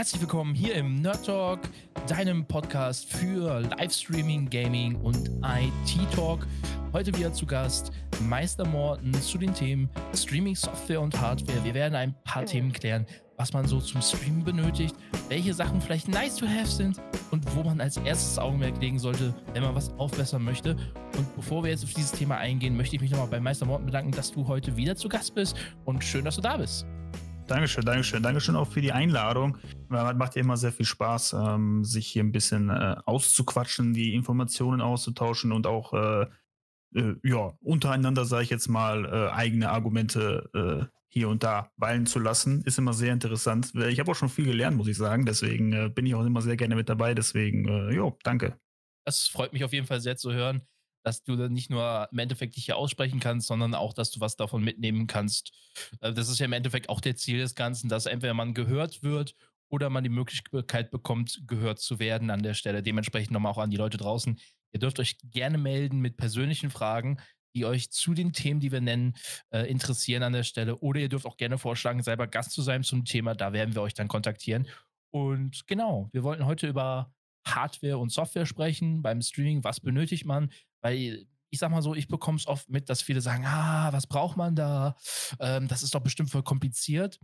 Herzlich willkommen hier im Nerd Talk, deinem Podcast für Livestreaming, Gaming und IT Talk. Heute wieder zu Gast Meister Morten zu den Themen Streaming, Software und Hardware. Wir werden ein paar Themen klären, was man so zum Streamen benötigt, welche Sachen vielleicht nice to have sind und wo man als erstes Augenmerk legen sollte, wenn man was aufbessern möchte. Und bevor wir jetzt auf dieses Thema eingehen, möchte ich mich nochmal bei Meister Morten bedanken, dass du heute wieder zu Gast bist und schön, dass du da bist. Dankeschön, Dankeschön. Dankeschön auch für die Einladung. Macht ja immer sehr viel Spaß, ähm, sich hier ein bisschen äh, auszuquatschen, die Informationen auszutauschen und auch äh, äh, ja, untereinander, sage ich jetzt mal, äh, eigene Argumente äh, hier und da weilen zu lassen. Ist immer sehr interessant. Ich habe auch schon viel gelernt, muss ich sagen. Deswegen äh, bin ich auch immer sehr gerne mit dabei. Deswegen, jo, danke. Das freut mich auf jeden Fall sehr zu hören, dass du dann nicht nur im Endeffekt dich hier aussprechen kannst, sondern auch, dass du was davon mitnehmen kannst. Äh, das ist ja im Endeffekt auch der Ziel des Ganzen, dass entweder man gehört wird oder man die Möglichkeit bekommt, gehört zu werden an der Stelle. Dementsprechend nochmal auch an die Leute draußen. Ihr dürft euch gerne melden mit persönlichen Fragen die euch zu den Themen, die wir nennen, äh, interessieren an der Stelle. Oder ihr dürft auch gerne vorschlagen, selber Gast zu sein zum Thema. Da werden wir euch dann kontaktieren. Und genau, wir wollten heute über Hardware und Software sprechen beim Streaming. Was benötigt man? Weil ich sag mal so, ich bekomme es oft mit, dass viele sagen, ah, was braucht man da? Ähm, das ist doch bestimmt voll kompliziert.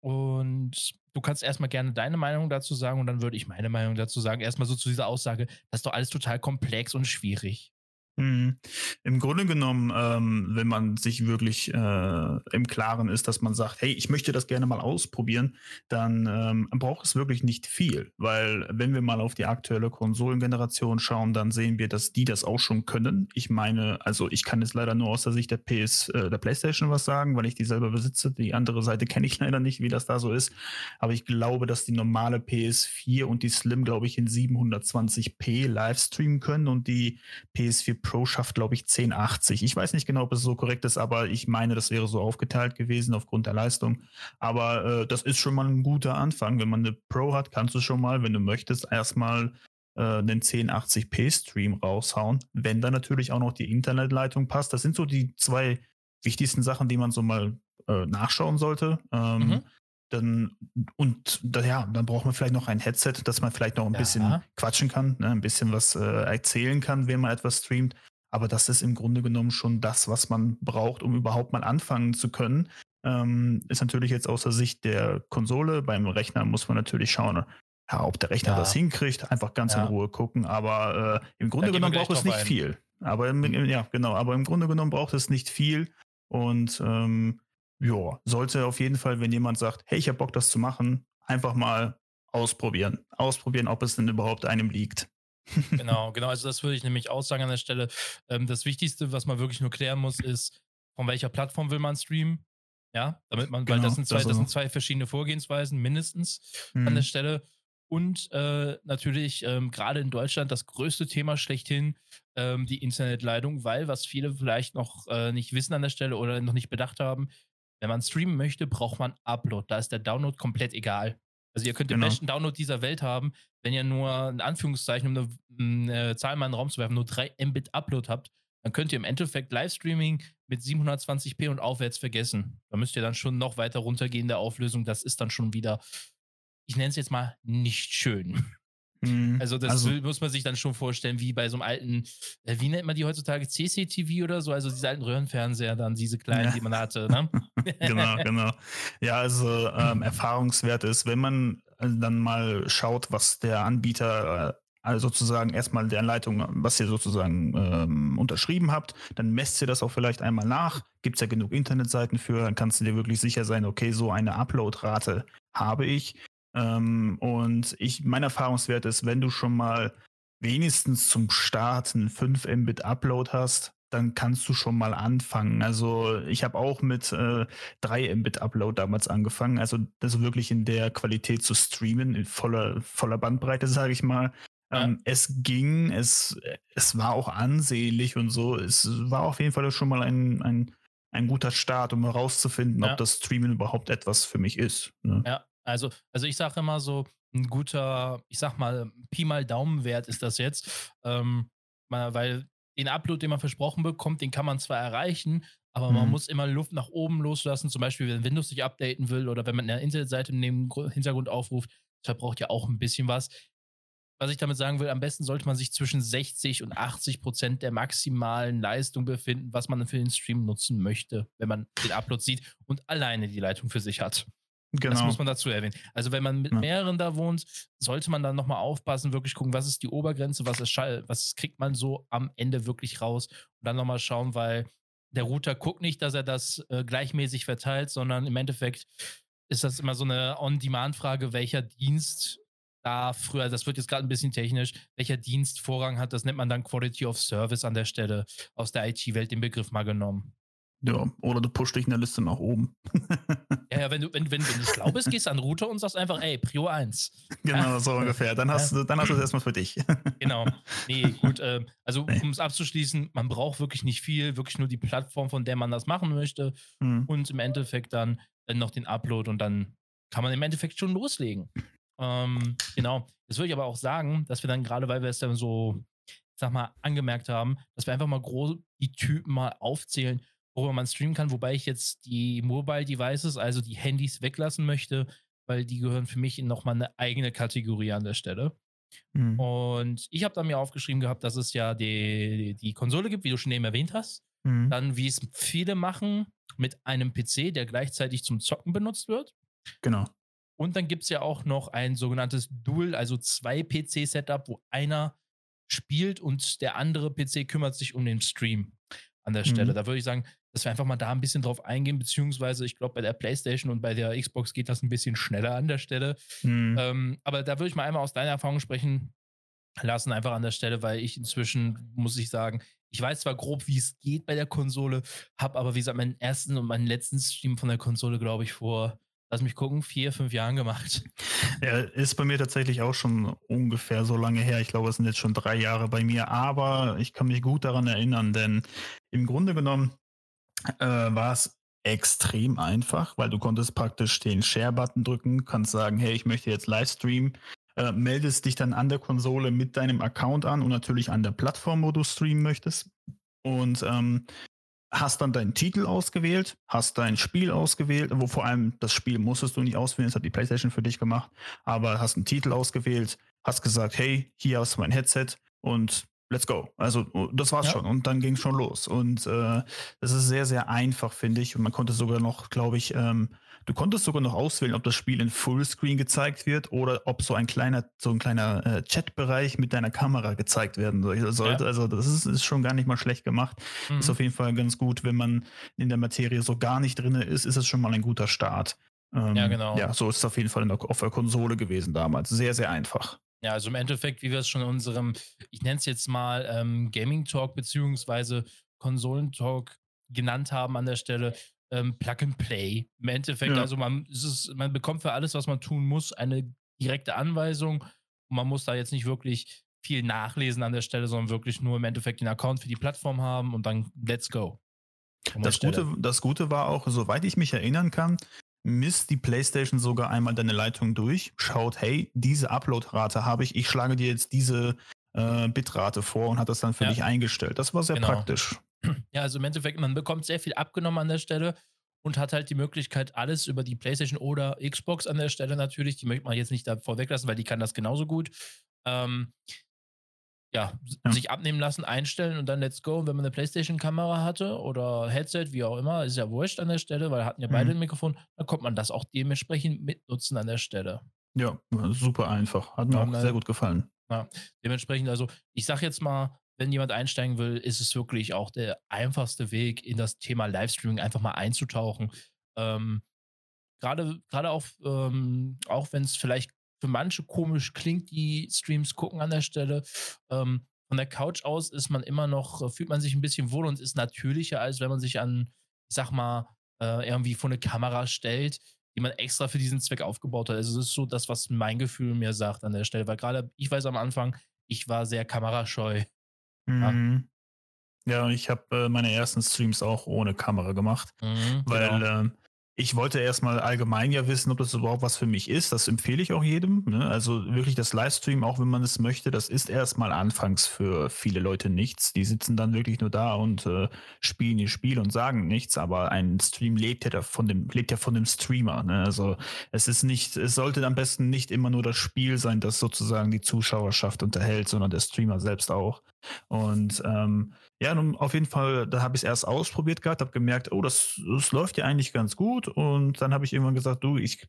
Und du kannst erstmal gerne deine Meinung dazu sagen und dann würde ich meine Meinung dazu sagen. Erstmal so zu dieser Aussage, das ist doch alles total komplex und schwierig. Mhm. Im Grunde genommen, ähm, wenn man sich wirklich äh, im Klaren ist, dass man sagt, hey, ich möchte das gerne mal ausprobieren, dann ähm, braucht es wirklich nicht viel. Weil wenn wir mal auf die aktuelle Konsolengeneration schauen, dann sehen wir, dass die das auch schon können. Ich meine, also ich kann jetzt leider nur aus der Sicht der PS, äh, der PlayStation was sagen, weil ich die selber besitze. Die andere Seite kenne ich leider nicht, wie das da so ist. Aber ich glaube, dass die normale PS4 und die Slim, glaube ich, in 720p live streamen können und die PS4 Pro schafft, glaube ich, 1080. Ich weiß nicht genau, ob es so korrekt ist, aber ich meine, das wäre so aufgeteilt gewesen aufgrund der Leistung. Aber äh, das ist schon mal ein guter Anfang. Wenn man eine Pro hat, kannst du schon mal, wenn du möchtest, erstmal äh, einen 1080p-Stream raushauen. Wenn da natürlich auch noch die Internetleitung passt. Das sind so die zwei wichtigsten Sachen, die man so mal äh, nachschauen sollte. Ähm, mhm. Dann, und da, ja, dann braucht man vielleicht noch ein Headset, dass man vielleicht noch ein ja. bisschen quatschen kann, ne, ein bisschen was äh, erzählen kann, wenn man etwas streamt. Aber das ist im Grunde genommen schon das, was man braucht, um überhaupt mal anfangen zu können. Ähm, ist natürlich jetzt aus der Sicht der Konsole. Beim Rechner muss man natürlich schauen, ja, ob der Rechner ja. das hinkriegt. Einfach ganz in Ruhe gucken. Aber äh, im Grunde genommen braucht es nicht ein. viel. Aber im, mhm. ja, genau. Aber im Grunde genommen braucht es nicht viel. Und ähm, ja, sollte auf jeden Fall, wenn jemand sagt, hey, ich habe Bock, das zu machen, einfach mal ausprobieren. Ausprobieren, ob es denn überhaupt einem liegt. genau, genau. Also das würde ich nämlich auch sagen an der Stelle. Ähm, das Wichtigste, was man wirklich nur klären muss, ist, von welcher Plattform will man streamen? Ja, damit man, genau, weil das sind zwei, das sind zwei verschiedene Vorgehensweisen mindestens mhm. an der Stelle. Und äh, natürlich ähm, gerade in Deutschland das größte Thema schlechthin, ähm, die Internetleitung, weil was viele vielleicht noch äh, nicht wissen an der Stelle oder noch nicht bedacht haben, wenn man streamen möchte, braucht man Upload. Da ist der Download komplett egal. Also ihr könnt den genau. besten Download dieser Welt haben, wenn ihr nur in Anführungszeichen, um eine, eine Zahl mal in den Raum zu werfen, nur 3 Mbit Upload habt, dann könnt ihr im Endeffekt Livestreaming mit 720p und aufwärts vergessen. Da müsst ihr dann schon noch weiter runtergehen der Auflösung. Das ist dann schon wieder, ich nenne es jetzt mal, nicht schön. Mhm. Also das also, muss man sich dann schon vorstellen, wie bei so einem alten, äh, wie nennt man die heutzutage, CCTV oder so, also diese alten Röhrenfernseher, dann diese kleinen, ja. die man hatte. Ne? genau, genau. Ja, also ähm, Erfahrungswert ist, wenn man äh, dann mal schaut, was der Anbieter äh, also sozusagen erstmal der Anleitung, was ihr sozusagen ähm, unterschrieben habt, dann messt ihr das auch vielleicht einmal nach. Gibt es ja genug Internetseiten für, dann kannst du dir wirklich sicher sein, okay, so eine Uploadrate habe ich. Ähm, und ich, mein Erfahrungswert ist, wenn du schon mal wenigstens zum Start einen 5 Mbit Upload hast, dann kannst du schon mal anfangen. Also ich habe auch mit äh, 3 Mbit Upload damals angefangen, also das wirklich in der Qualität zu streamen, in voller, voller Bandbreite, sage ich mal. Ja. Ähm, es ging, es, es war auch ansehnlich und so. Es war auf jeden Fall schon mal ein, ein, ein guter Start, um herauszufinden, ja. ob das Streamen überhaupt etwas für mich ist. Ne? Ja, also, also ich sage immer so, ein guter, ich sag mal, Pi mal Daumenwert ist das jetzt. Ähm, weil den Upload, den man versprochen bekommt, den kann man zwar erreichen, aber mhm. man muss immer Luft nach oben loslassen. Zum Beispiel, wenn Windows sich updaten will oder wenn man eine Internetseite im Hintergrund aufruft, verbraucht ja auch ein bisschen was. Was ich damit sagen will, am besten sollte man sich zwischen 60 und 80 Prozent der maximalen Leistung befinden, was man für den Stream nutzen möchte, wenn man den Upload sieht und alleine die Leitung für sich hat. Genau. Das muss man dazu erwähnen. Also wenn man mit ja. mehreren da wohnt, sollte man dann nochmal aufpassen, wirklich gucken, was ist die Obergrenze, was, ist, was kriegt man so am Ende wirklich raus und dann nochmal schauen, weil der Router guckt nicht, dass er das äh, gleichmäßig verteilt, sondern im Endeffekt ist das immer so eine On-Demand-Frage, welcher Dienst da früher, das wird jetzt gerade ein bisschen technisch, welcher Dienst Vorrang hat, das nennt man dann Quality of Service an der Stelle aus der IT-Welt den Begriff mal genommen. Ja, oder du pushst dich in der Liste nach oben. ja, ja, wenn du, wenn, wenn, wenn du schlau bist, gehst du an den Router und sagst einfach, ey, Prio 1. Genau, so ungefähr. Dann hast, du, dann hast du es erstmal für dich. genau. Nee, gut. Äh, also, nee. um es abzuschließen, man braucht wirklich nicht viel, wirklich nur die Plattform, von der man das machen möchte. Mhm. Und im Endeffekt dann äh, noch den Upload und dann kann man im Endeffekt schon loslegen. Ähm, genau. Das würde ich aber auch sagen, dass wir dann gerade, weil wir es dann so, sag mal, angemerkt haben, dass wir einfach mal groß die Typen mal aufzählen, worüber man streamen kann, wobei ich jetzt die Mobile Devices, also die Handys weglassen möchte, weil die gehören für mich in nochmal eine eigene Kategorie an der Stelle. Mhm. Und ich habe da mir aufgeschrieben gehabt, dass es ja die, die Konsole gibt, wie du schon eben erwähnt hast. Mhm. Dann, wie es viele machen, mit einem PC, der gleichzeitig zum Zocken benutzt wird. Genau. Und dann gibt es ja auch noch ein sogenanntes Dual, also zwei PC-Setup, wo einer spielt und der andere PC kümmert sich um den Stream an der Stelle. Mhm. Da würde ich sagen, dass wir einfach mal da ein bisschen drauf eingehen, beziehungsweise ich glaube, bei der PlayStation und bei der Xbox geht das ein bisschen schneller an der Stelle. Mhm. Ähm, aber da würde ich mal einmal aus deiner Erfahrung sprechen lassen, einfach an der Stelle, weil ich inzwischen, muss ich sagen, ich weiß zwar grob, wie es geht bei der Konsole, habe aber, wie gesagt, meinen ersten und meinen letzten Stream von der Konsole, glaube ich, vor, lass mich gucken, vier, fünf Jahren gemacht. Ja, ist bei mir tatsächlich auch schon ungefähr so lange her. Ich glaube, es sind jetzt schon drei Jahre bei mir, aber ich kann mich gut daran erinnern, denn im Grunde genommen äh, war es extrem einfach, weil du konntest praktisch den Share-Button drücken, kannst sagen, hey, ich möchte jetzt Livestream, äh, meldest dich dann an der Konsole mit deinem Account an und natürlich an der Plattform, wo du streamen möchtest. Und ähm, hast dann deinen Titel ausgewählt, hast dein Spiel ausgewählt, wo vor allem das Spiel musstest du nicht auswählen, das hat die PlayStation für dich gemacht, aber hast einen Titel ausgewählt, hast gesagt, hey, hier hast du mein Headset und let's go. Also oh, das war's ja. schon und dann ging es schon los. Und äh, das ist sehr, sehr einfach, finde ich. Und man konnte sogar noch, glaube ich, ähm, du konntest sogar noch auswählen, ob das Spiel in Fullscreen gezeigt wird oder ob so ein kleiner, so ein kleiner äh, Chatbereich mit deiner Kamera gezeigt werden sollte. Ja. Also das ist, ist, schon gar nicht mal schlecht gemacht. Mhm. Ist auf jeden Fall ganz gut, wenn man in der Materie so gar nicht drin ist, ist es schon mal ein guter Start. Ähm, ja, genau. Ja, so ist es auf jeden Fall der, auf der Konsole gewesen damals. Sehr, sehr einfach. Ja, also im Endeffekt, wie wir es schon in unserem, ich nenne es jetzt mal ähm, Gaming Talk beziehungsweise Konsolen Talk genannt haben an der Stelle, ähm, Plug and Play. Im Endeffekt, ja. also man, ist, man bekommt für alles, was man tun muss, eine direkte Anweisung und man muss da jetzt nicht wirklich viel nachlesen an der Stelle, sondern wirklich nur im Endeffekt den Account für die Plattform haben und dann let's go. Das Gute, das Gute war auch, soweit ich mich erinnern kann, misst die PlayStation sogar einmal deine Leitung durch, schaut, hey, diese Uploadrate habe ich, ich schlage dir jetzt diese äh, Bitrate vor und hat das dann für ja. dich eingestellt. Das war sehr genau. praktisch. Ja, also im Endeffekt, man bekommt sehr viel abgenommen an der Stelle und hat halt die Möglichkeit, alles über die PlayStation oder Xbox an der Stelle natürlich, die möchte man jetzt nicht da vorweglassen, weil die kann das genauso gut. Ähm, ja, ja, sich abnehmen lassen, einstellen und dann let's go. Und wenn man eine Playstation-Kamera hatte oder Headset, wie auch immer, ist ja wurscht an der Stelle, weil hatten ja beide mhm. ein Mikrofon, dann kommt man das auch dementsprechend mitnutzen an der Stelle. Ja, super einfach. Hat mir ja, auch sehr gut gefallen. Ja, dementsprechend, also ich sag jetzt mal, wenn jemand einsteigen will, ist es wirklich auch der einfachste Weg, in das Thema Livestreaming einfach mal einzutauchen. Ähm, gerade, gerade auch, ähm, auch wenn es vielleicht für manche komisch klingt, die Streams gucken an der Stelle. Ähm, von der Couch aus ist man immer noch, äh, fühlt man sich ein bisschen wohl und ist natürlicher, als wenn man sich an, ich sag mal, äh, irgendwie vor eine Kamera stellt, die man extra für diesen Zweck aufgebaut hat. Also es ist so das, was mein Gefühl mir sagt an der Stelle, weil gerade ich weiß am Anfang, ich war sehr kamerascheu. Mhm. Ja, ja ich habe äh, meine ersten Streams auch ohne Kamera gemacht, mhm, weil genau. äh, ich wollte erstmal allgemein ja wissen, ob das überhaupt was für mich ist. Das empfehle ich auch jedem. Ne? Also wirklich das Livestream, auch wenn man es möchte, das ist erstmal anfangs für viele Leute nichts. Die sitzen dann wirklich nur da und äh, spielen ihr Spiel und sagen nichts. Aber ein Stream lebt ja von dem, lebt ja von dem Streamer. Ne? Also es ist nicht, es sollte am besten nicht immer nur das Spiel sein, das sozusagen die Zuschauerschaft unterhält, sondern der Streamer selbst auch. Und ähm, ja, nun auf jeden Fall, da habe ich es erst ausprobiert gehabt, habe gemerkt, oh, das, das läuft ja eigentlich ganz gut. Und dann habe ich irgendwann gesagt, du, ich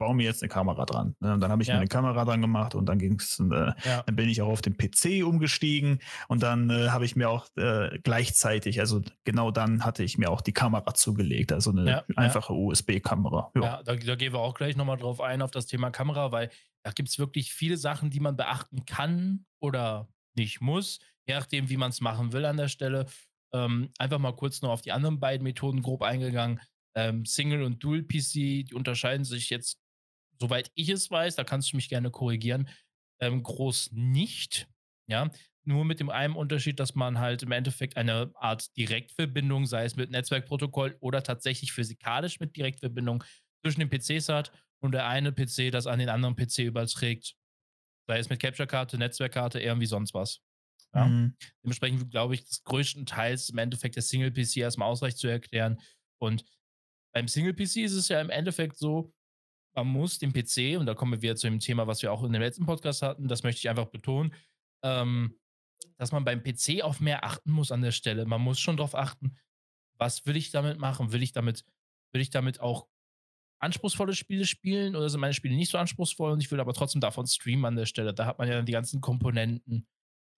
baue mir jetzt eine Kamera dran. Ne? Und dann habe ich ja. mir eine Kamera dran gemacht und dann ging's, äh, ja. dann bin ich auch auf den PC umgestiegen und dann äh, habe ich mir auch äh, gleichzeitig, also genau dann hatte ich mir auch die Kamera zugelegt, also eine ja, einfache USB-Kamera. Ja, da, da, gehen wir auch gleich nochmal drauf ein, auf das Thema Kamera, weil da gibt es wirklich viele Sachen, die man beachten kann oder nicht muss, je nachdem, wie man es machen will an der Stelle. Ähm, einfach mal kurz noch auf die anderen beiden Methoden grob eingegangen. Ähm, Single und Dual PC, die unterscheiden sich jetzt, soweit ich es weiß, da kannst du mich gerne korrigieren, ähm, groß nicht. Ja, nur mit dem einen Unterschied, dass man halt im Endeffekt eine Art Direktverbindung, sei es mit Netzwerkprotokoll oder tatsächlich physikalisch mit Direktverbindung zwischen den PCs hat und der eine PC das an den anderen PC überträgt. Sei es mit Capture-Karte, Netzwerkkarte, irgendwie sonst was. Ja? Mhm. Dementsprechend glaube ich, das größtenteils im Endeffekt der Single-PC erstmal ausreicht zu erklären. Und beim Single-PC ist es ja im Endeffekt so, man muss den PC, und da kommen wir wieder zu dem Thema, was wir auch in dem letzten Podcast hatten, das möchte ich einfach betonen, ähm, dass man beim PC auf mehr achten muss an der Stelle. Man muss schon darauf achten, was will ich damit machen? Will ich damit, will ich damit auch anspruchsvolle Spiele spielen oder sind meine Spiele nicht so anspruchsvoll und ich will aber trotzdem davon streamen an der Stelle? Da hat man ja dann die ganzen Komponenten.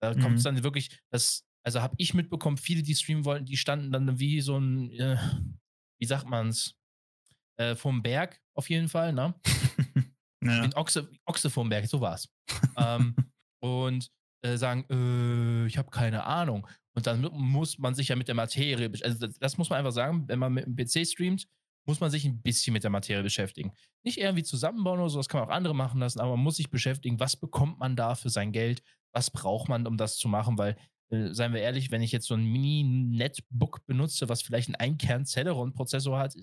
Da mhm. kommt es dann wirklich, das, also habe ich mitbekommen, viele, die streamen wollten, die standen dann wie so ein, äh, wie sagt man's, äh, vom Berg auf jeden Fall, ne? ja. Ein Ochse, Ochse vom Berg, so war's. ähm, und äh, sagen, äh, ich habe keine Ahnung. Und dann muss man sich ja mit der Materie, also das, das muss man einfach sagen, wenn man mit dem PC streamt, muss man sich ein bisschen mit der Materie beschäftigen. Nicht irgendwie zusammenbauen oder so, das kann man auch andere machen lassen, aber man muss sich beschäftigen, was bekommt man da für sein Geld, was braucht man, um das zu machen, weil, äh, seien wir ehrlich, wenn ich jetzt so ein Mini-Netbook benutze, was vielleicht einen Einkern-Celeron-Prozessor hat,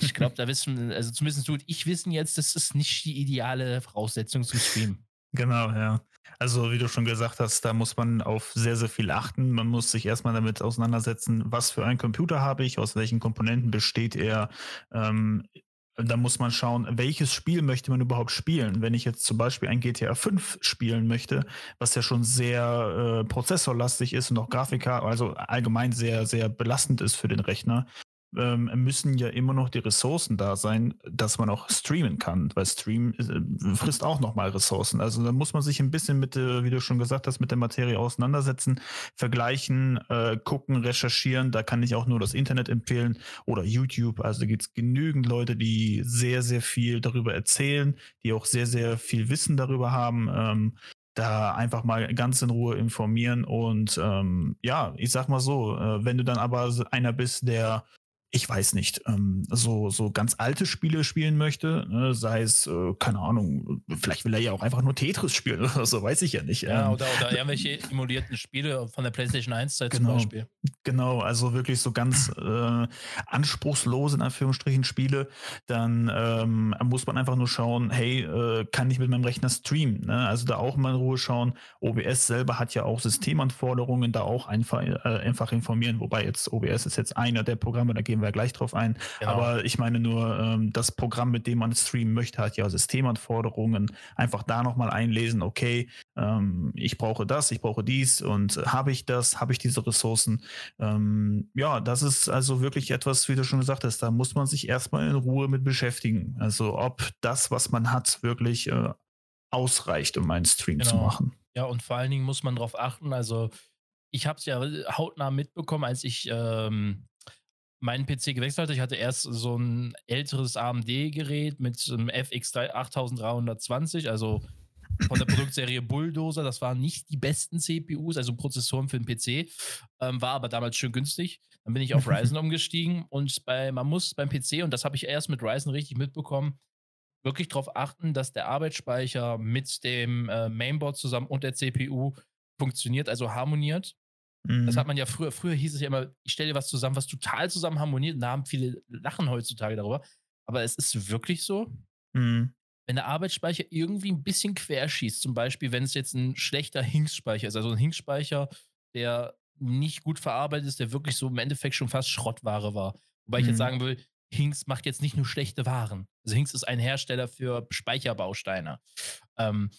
ich glaube, da wissen, also zumindest tut ich wissen jetzt, das ist nicht die ideale Voraussetzung zum Streamen. Genau, ja. Also, wie du schon gesagt hast, da muss man auf sehr, sehr viel achten. Man muss sich erstmal damit auseinandersetzen, was für einen Computer habe ich, aus welchen Komponenten besteht er. Ähm, da muss man schauen, welches Spiel möchte man überhaupt spielen. Wenn ich jetzt zum Beispiel ein GTA 5 spielen möchte, was ja schon sehr äh, prozessorlastig ist und auch Grafiker, also allgemein sehr, sehr belastend ist für den Rechner, ähm, müssen ja immer noch die Ressourcen da sein, dass man auch streamen kann, weil Stream äh, frisst auch nochmal Ressourcen. Also da muss man sich ein bisschen mit, äh, wie du schon gesagt hast, mit der Materie auseinandersetzen, vergleichen, äh, gucken, recherchieren. Da kann ich auch nur das Internet empfehlen oder YouTube. Also gibt es genügend Leute, die sehr, sehr viel darüber erzählen, die auch sehr, sehr viel Wissen darüber haben. Ähm, da einfach mal ganz in Ruhe informieren und ähm, ja, ich sag mal so, äh, wenn du dann aber einer bist, der ich weiß nicht, ähm, so, so ganz alte Spiele spielen möchte, ne, sei es, äh, keine Ahnung, vielleicht will er ja auch einfach nur Tetris spielen oder so, weiß ich ja nicht. Ja, ähm, oder, oder irgendwelche emulierten Spiele von der PlayStation 1 Zeit genau, zum Beispiel. Genau, also wirklich so ganz äh, anspruchslose, in Anführungsstrichen, Spiele, dann ähm, muss man einfach nur schauen, hey, äh, kann ich mit meinem Rechner streamen? Ne? Also da auch mal in Ruhe schauen. OBS selber hat ja auch Systemanforderungen, da auch einfach, äh, einfach informieren, wobei jetzt OBS ist jetzt einer der Programme, da gehen gehen wir gleich drauf ein. Genau. Aber ich meine nur, ähm, das Programm, mit dem man streamen möchte, hat ja Systemanforderungen. Einfach da nochmal einlesen, okay, ähm, ich brauche das, ich brauche dies und habe ich das, habe ich diese Ressourcen? Ähm, ja, das ist also wirklich etwas, wie du schon gesagt hast, da muss man sich erstmal in Ruhe mit beschäftigen. Also ob das, was man hat, wirklich äh, ausreicht, um einen Stream genau. zu machen. Ja, und vor allen Dingen muss man darauf achten, also ich habe es ja hautnah mitbekommen, als ich ähm, meinen PC gewechselt hatte. Ich hatte erst so ein älteres AMD-Gerät mit einem FX 8320, also von der Produktserie Bulldozer. Das waren nicht die besten CPUs, also Prozessoren für den PC, ähm, war aber damals schön günstig. Dann bin ich auf Ryzen umgestiegen und bei, man muss beim PC, und das habe ich erst mit Ryzen richtig mitbekommen, wirklich darauf achten, dass der Arbeitsspeicher mit dem äh, Mainboard zusammen und der CPU funktioniert, also harmoniert. Mhm. Das hat man ja früher, früher hieß es ja immer, ich stelle dir was zusammen, was total zusammen harmoniert. Und da haben viele Lachen heutzutage darüber. Aber es ist wirklich so, mhm. wenn der Arbeitsspeicher irgendwie ein bisschen querschießt, zum Beispiel, wenn es jetzt ein schlechter Hinks-Speicher ist, also ein Hinks-Speicher, der nicht gut verarbeitet ist, der wirklich so im Endeffekt schon fast Schrottware war. Wobei mhm. ich jetzt mhm. sagen will, Hinks macht jetzt nicht nur schlechte Waren. Also Hinks ist ein Hersteller für Speicherbausteine. Ähm,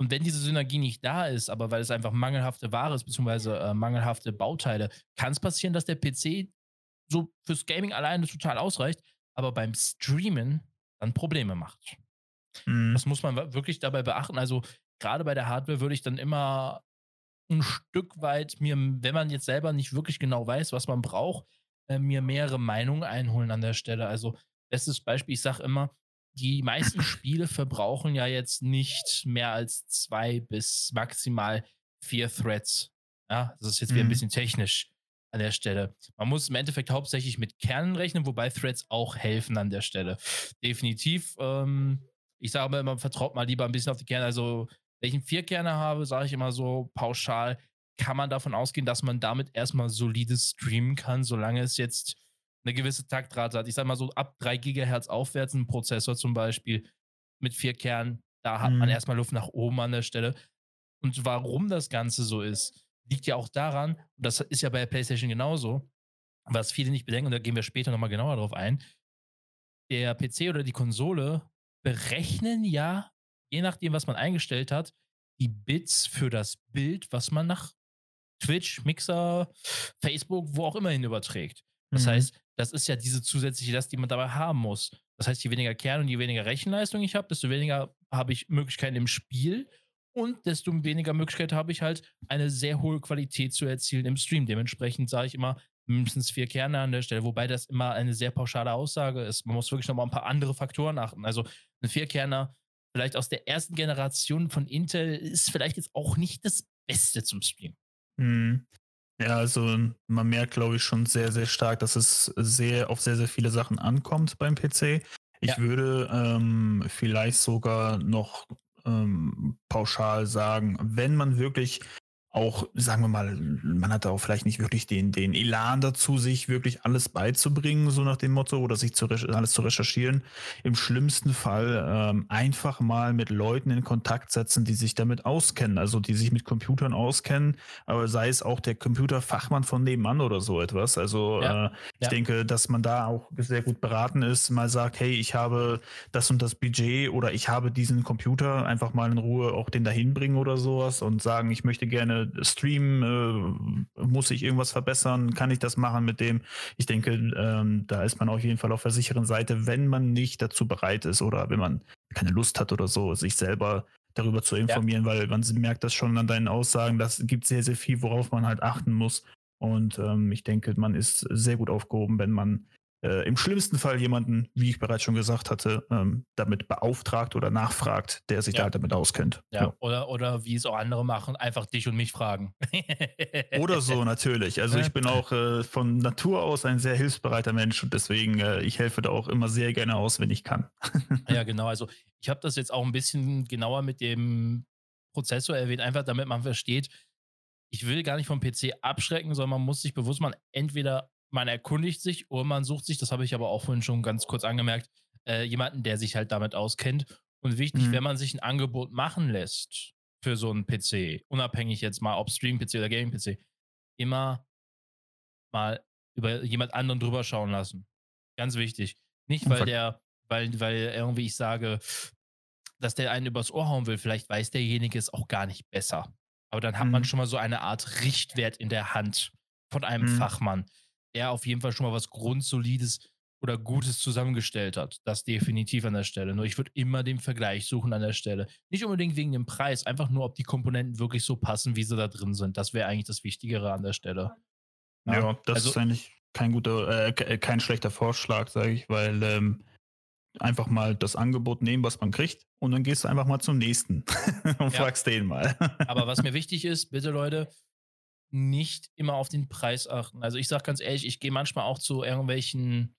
und wenn diese Synergie nicht da ist, aber weil es einfach mangelhafte Ware ist, beziehungsweise äh, mangelhafte Bauteile, kann es passieren, dass der PC so fürs Gaming alleine total ausreicht, aber beim Streamen dann Probleme macht. Mhm. Das muss man wirklich dabei beachten. Also gerade bei der Hardware würde ich dann immer ein Stück weit mir, wenn man jetzt selber nicht wirklich genau weiß, was man braucht, äh, mir mehrere Meinungen einholen an der Stelle. Also, bestes Beispiel, ich sage immer, die meisten Spiele verbrauchen ja jetzt nicht mehr als zwei bis maximal vier Threads. Ja, das ist jetzt wieder ein mhm. bisschen technisch an der Stelle. Man muss im Endeffekt hauptsächlich mit Kernen rechnen, wobei Threads auch helfen an der Stelle. Definitiv. Ähm, ich sage immer, vertraut mal lieber ein bisschen auf die Kerne. Also, wenn ich einen Vierkerner habe, sage ich immer so pauschal, kann man davon ausgehen, dass man damit erstmal solides streamen kann, solange es jetzt eine gewisse Taktrate hat. Ich sag mal so ab 3 Gigahertz aufwärts, ein Prozessor zum Beispiel mit vier Kernen, da hat mhm. man erstmal Luft nach oben an der Stelle. Und warum das Ganze so ist, liegt ja auch daran, und das ist ja bei der PlayStation genauso, was viele nicht bedenken, und da gehen wir später nochmal genauer drauf ein. Der PC oder die Konsole berechnen ja, je nachdem, was man eingestellt hat, die Bits für das Bild, was man nach Twitch, Mixer, Facebook, wo auch immer hin überträgt. Das mhm. heißt, das ist ja diese zusätzliche Last, die man dabei haben muss. Das heißt, je weniger Kern und je weniger Rechenleistung ich habe, desto weniger habe ich Möglichkeiten im Spiel und desto weniger Möglichkeit habe ich halt, eine sehr hohe Qualität zu erzielen im Stream. Dementsprechend sage ich immer, mindestens vier Kerne an der Stelle, wobei das immer eine sehr pauschale Aussage ist. Man muss wirklich nochmal ein paar andere Faktoren achten. Also ein Vierkerner, vielleicht aus der ersten Generation von Intel, ist vielleicht jetzt auch nicht das Beste zum Stream. Mhm. Ja, also man merkt, glaube ich, schon sehr, sehr stark, dass es sehr auf sehr, sehr viele Sachen ankommt beim PC. Ich ja. würde ähm, vielleicht sogar noch ähm, pauschal sagen, wenn man wirklich auch, sagen wir mal, man hat auch vielleicht nicht wirklich den, den Elan dazu, sich wirklich alles beizubringen, so nach dem Motto, oder sich zu alles zu recherchieren. Im schlimmsten Fall ähm, einfach mal mit Leuten in Kontakt setzen, die sich damit auskennen, also die sich mit Computern auskennen, aber sei es auch der Computerfachmann von nebenan oder so etwas. Also ja. äh, ich ja. denke, dass man da auch sehr gut beraten ist, mal sagt, hey, ich habe das und das Budget oder ich habe diesen Computer, einfach mal in Ruhe auch den dahin bringen oder sowas und sagen, ich möchte gerne Stream, äh, muss ich irgendwas verbessern, kann ich das machen mit dem? Ich denke, ähm, da ist man auf jeden Fall auf der sicheren Seite, wenn man nicht dazu bereit ist oder wenn man keine Lust hat oder so, sich selber darüber zu informieren, ja. weil man merkt das schon an deinen Aussagen, das gibt sehr, sehr viel, worauf man halt achten muss. Und ähm, ich denke, man ist sehr gut aufgehoben, wenn man äh, im schlimmsten Fall jemanden, wie ich bereits schon gesagt hatte, ähm, damit beauftragt oder nachfragt, der sich ja. da halt damit auskennt. Ja, ja, Oder, oder wie es auch andere machen, einfach dich und mich fragen. oder so, natürlich. Also ich bin auch äh, von Natur aus ein sehr hilfsbereiter Mensch und deswegen, äh, ich helfe da auch immer sehr gerne aus, wenn ich kann. ja, genau. Also ich habe das jetzt auch ein bisschen genauer mit dem Prozessor erwähnt, einfach damit man versteht, ich will gar nicht vom PC abschrecken, sondern man muss sich bewusst machen, entweder man erkundigt sich oder man sucht sich, das habe ich aber auch vorhin schon ganz kurz angemerkt, äh, jemanden, der sich halt damit auskennt. Und wichtig, mhm. wenn man sich ein Angebot machen lässt für so einen PC, unabhängig jetzt mal ob Stream-PC oder Gaming-PC, immer mal über jemand anderen drüber schauen lassen. Ganz wichtig. Nicht, weil der, weil, weil irgendwie ich sage, dass der einen übers Ohr hauen will, vielleicht weiß derjenige es auch gar nicht besser. Aber dann hat mhm. man schon mal so eine Art Richtwert in der Hand von einem mhm. Fachmann er auf jeden Fall schon mal was Grundsolides oder Gutes zusammengestellt hat. Das definitiv an der Stelle. Nur ich würde immer den Vergleich suchen an der Stelle. Nicht unbedingt wegen dem Preis, einfach nur, ob die Komponenten wirklich so passen, wie sie da drin sind. Das wäre eigentlich das Wichtigere an der Stelle. Ja, ja das also, ist eigentlich kein guter, äh, kein schlechter Vorschlag, sage ich, weil ähm, einfach mal das Angebot nehmen, was man kriegt, und dann gehst du einfach mal zum nächsten und ja. fragst den mal. Aber was mir wichtig ist, bitte Leute, nicht immer auf den Preis achten. Also ich sage ganz ehrlich, ich gehe manchmal auch zu irgendwelchen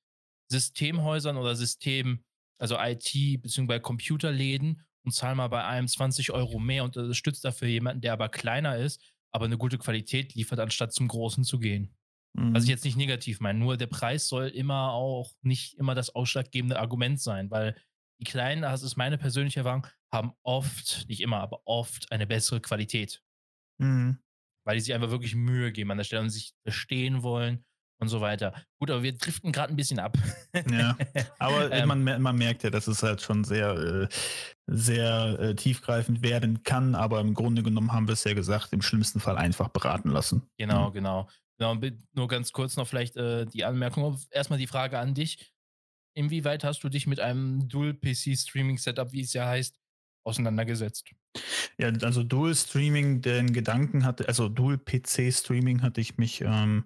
Systemhäusern oder System, also IT bzw. Computerläden und zahle mal bei einem 20 Euro mehr und unterstütze dafür jemanden, der aber kleiner ist, aber eine gute Qualität liefert, anstatt zum Großen zu gehen. Mhm. Was ich jetzt nicht negativ meine, nur der Preis soll immer auch nicht immer das ausschlaggebende Argument sein, weil die Kleinen, das ist meine persönliche Erfahrung, haben oft, nicht immer, aber oft eine bessere Qualität. Mhm. Weil die sich einfach wirklich Mühe geben an der Stelle und sich verstehen wollen und so weiter. Gut, aber wir driften gerade ein bisschen ab. Ja, aber ähm, man, man, merkt ja, dass es halt schon sehr, äh, sehr äh, tiefgreifend werden kann, aber im Grunde genommen haben wir es ja gesagt, im schlimmsten Fall einfach beraten lassen. Genau, mhm. genau. genau. Nur ganz kurz noch vielleicht äh, die Anmerkung. Erstmal die Frage an dich. Inwieweit hast du dich mit einem Dual-PC-Streaming-Setup, wie es ja heißt, auseinandergesetzt? Ja, also Dual-Streaming, den Gedanken hatte, also Dual-PC-Streaming hatte ich mich ähm,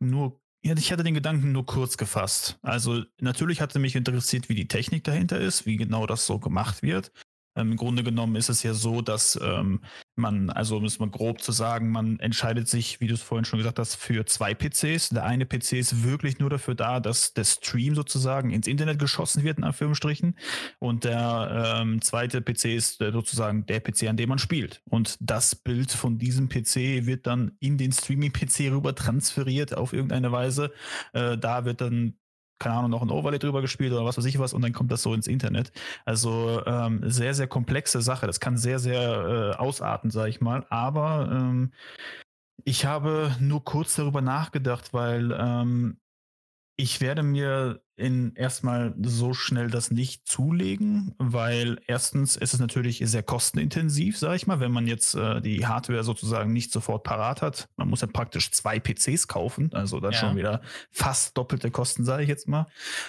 nur ja, ich hatte den Gedanken nur kurz gefasst. Also natürlich hatte mich interessiert, wie die Technik dahinter ist, wie genau das so gemacht wird. Ähm, Im Grunde genommen ist es ja so, dass ähm, man, also um es mal grob zu sagen, man entscheidet sich, wie du es vorhin schon gesagt hast, für zwei PCs. Der eine PC ist wirklich nur dafür da, dass der Stream sozusagen ins Internet geschossen wird, in Anführungsstrichen. Und der ähm, zweite PC ist äh, sozusagen der PC, an dem man spielt. Und das Bild von diesem PC wird dann in den Streaming-PC rüber transferiert auf irgendeine Weise. Äh, da wird dann keine Ahnung, noch ein Overlay drüber gespielt oder was weiß ich was und dann kommt das so ins Internet. Also ähm, sehr, sehr komplexe Sache. Das kann sehr, sehr äh, ausarten, sage ich mal. Aber ähm, ich habe nur kurz darüber nachgedacht, weil ähm, ich werde mir in erstmal so schnell das nicht zulegen, weil erstens ist es natürlich sehr kostenintensiv, sage ich mal, wenn man jetzt äh, die Hardware sozusagen nicht sofort parat hat. Man muss ja praktisch zwei PCs kaufen, also dann ja. schon wieder fast doppelte Kosten, sage ich jetzt mal.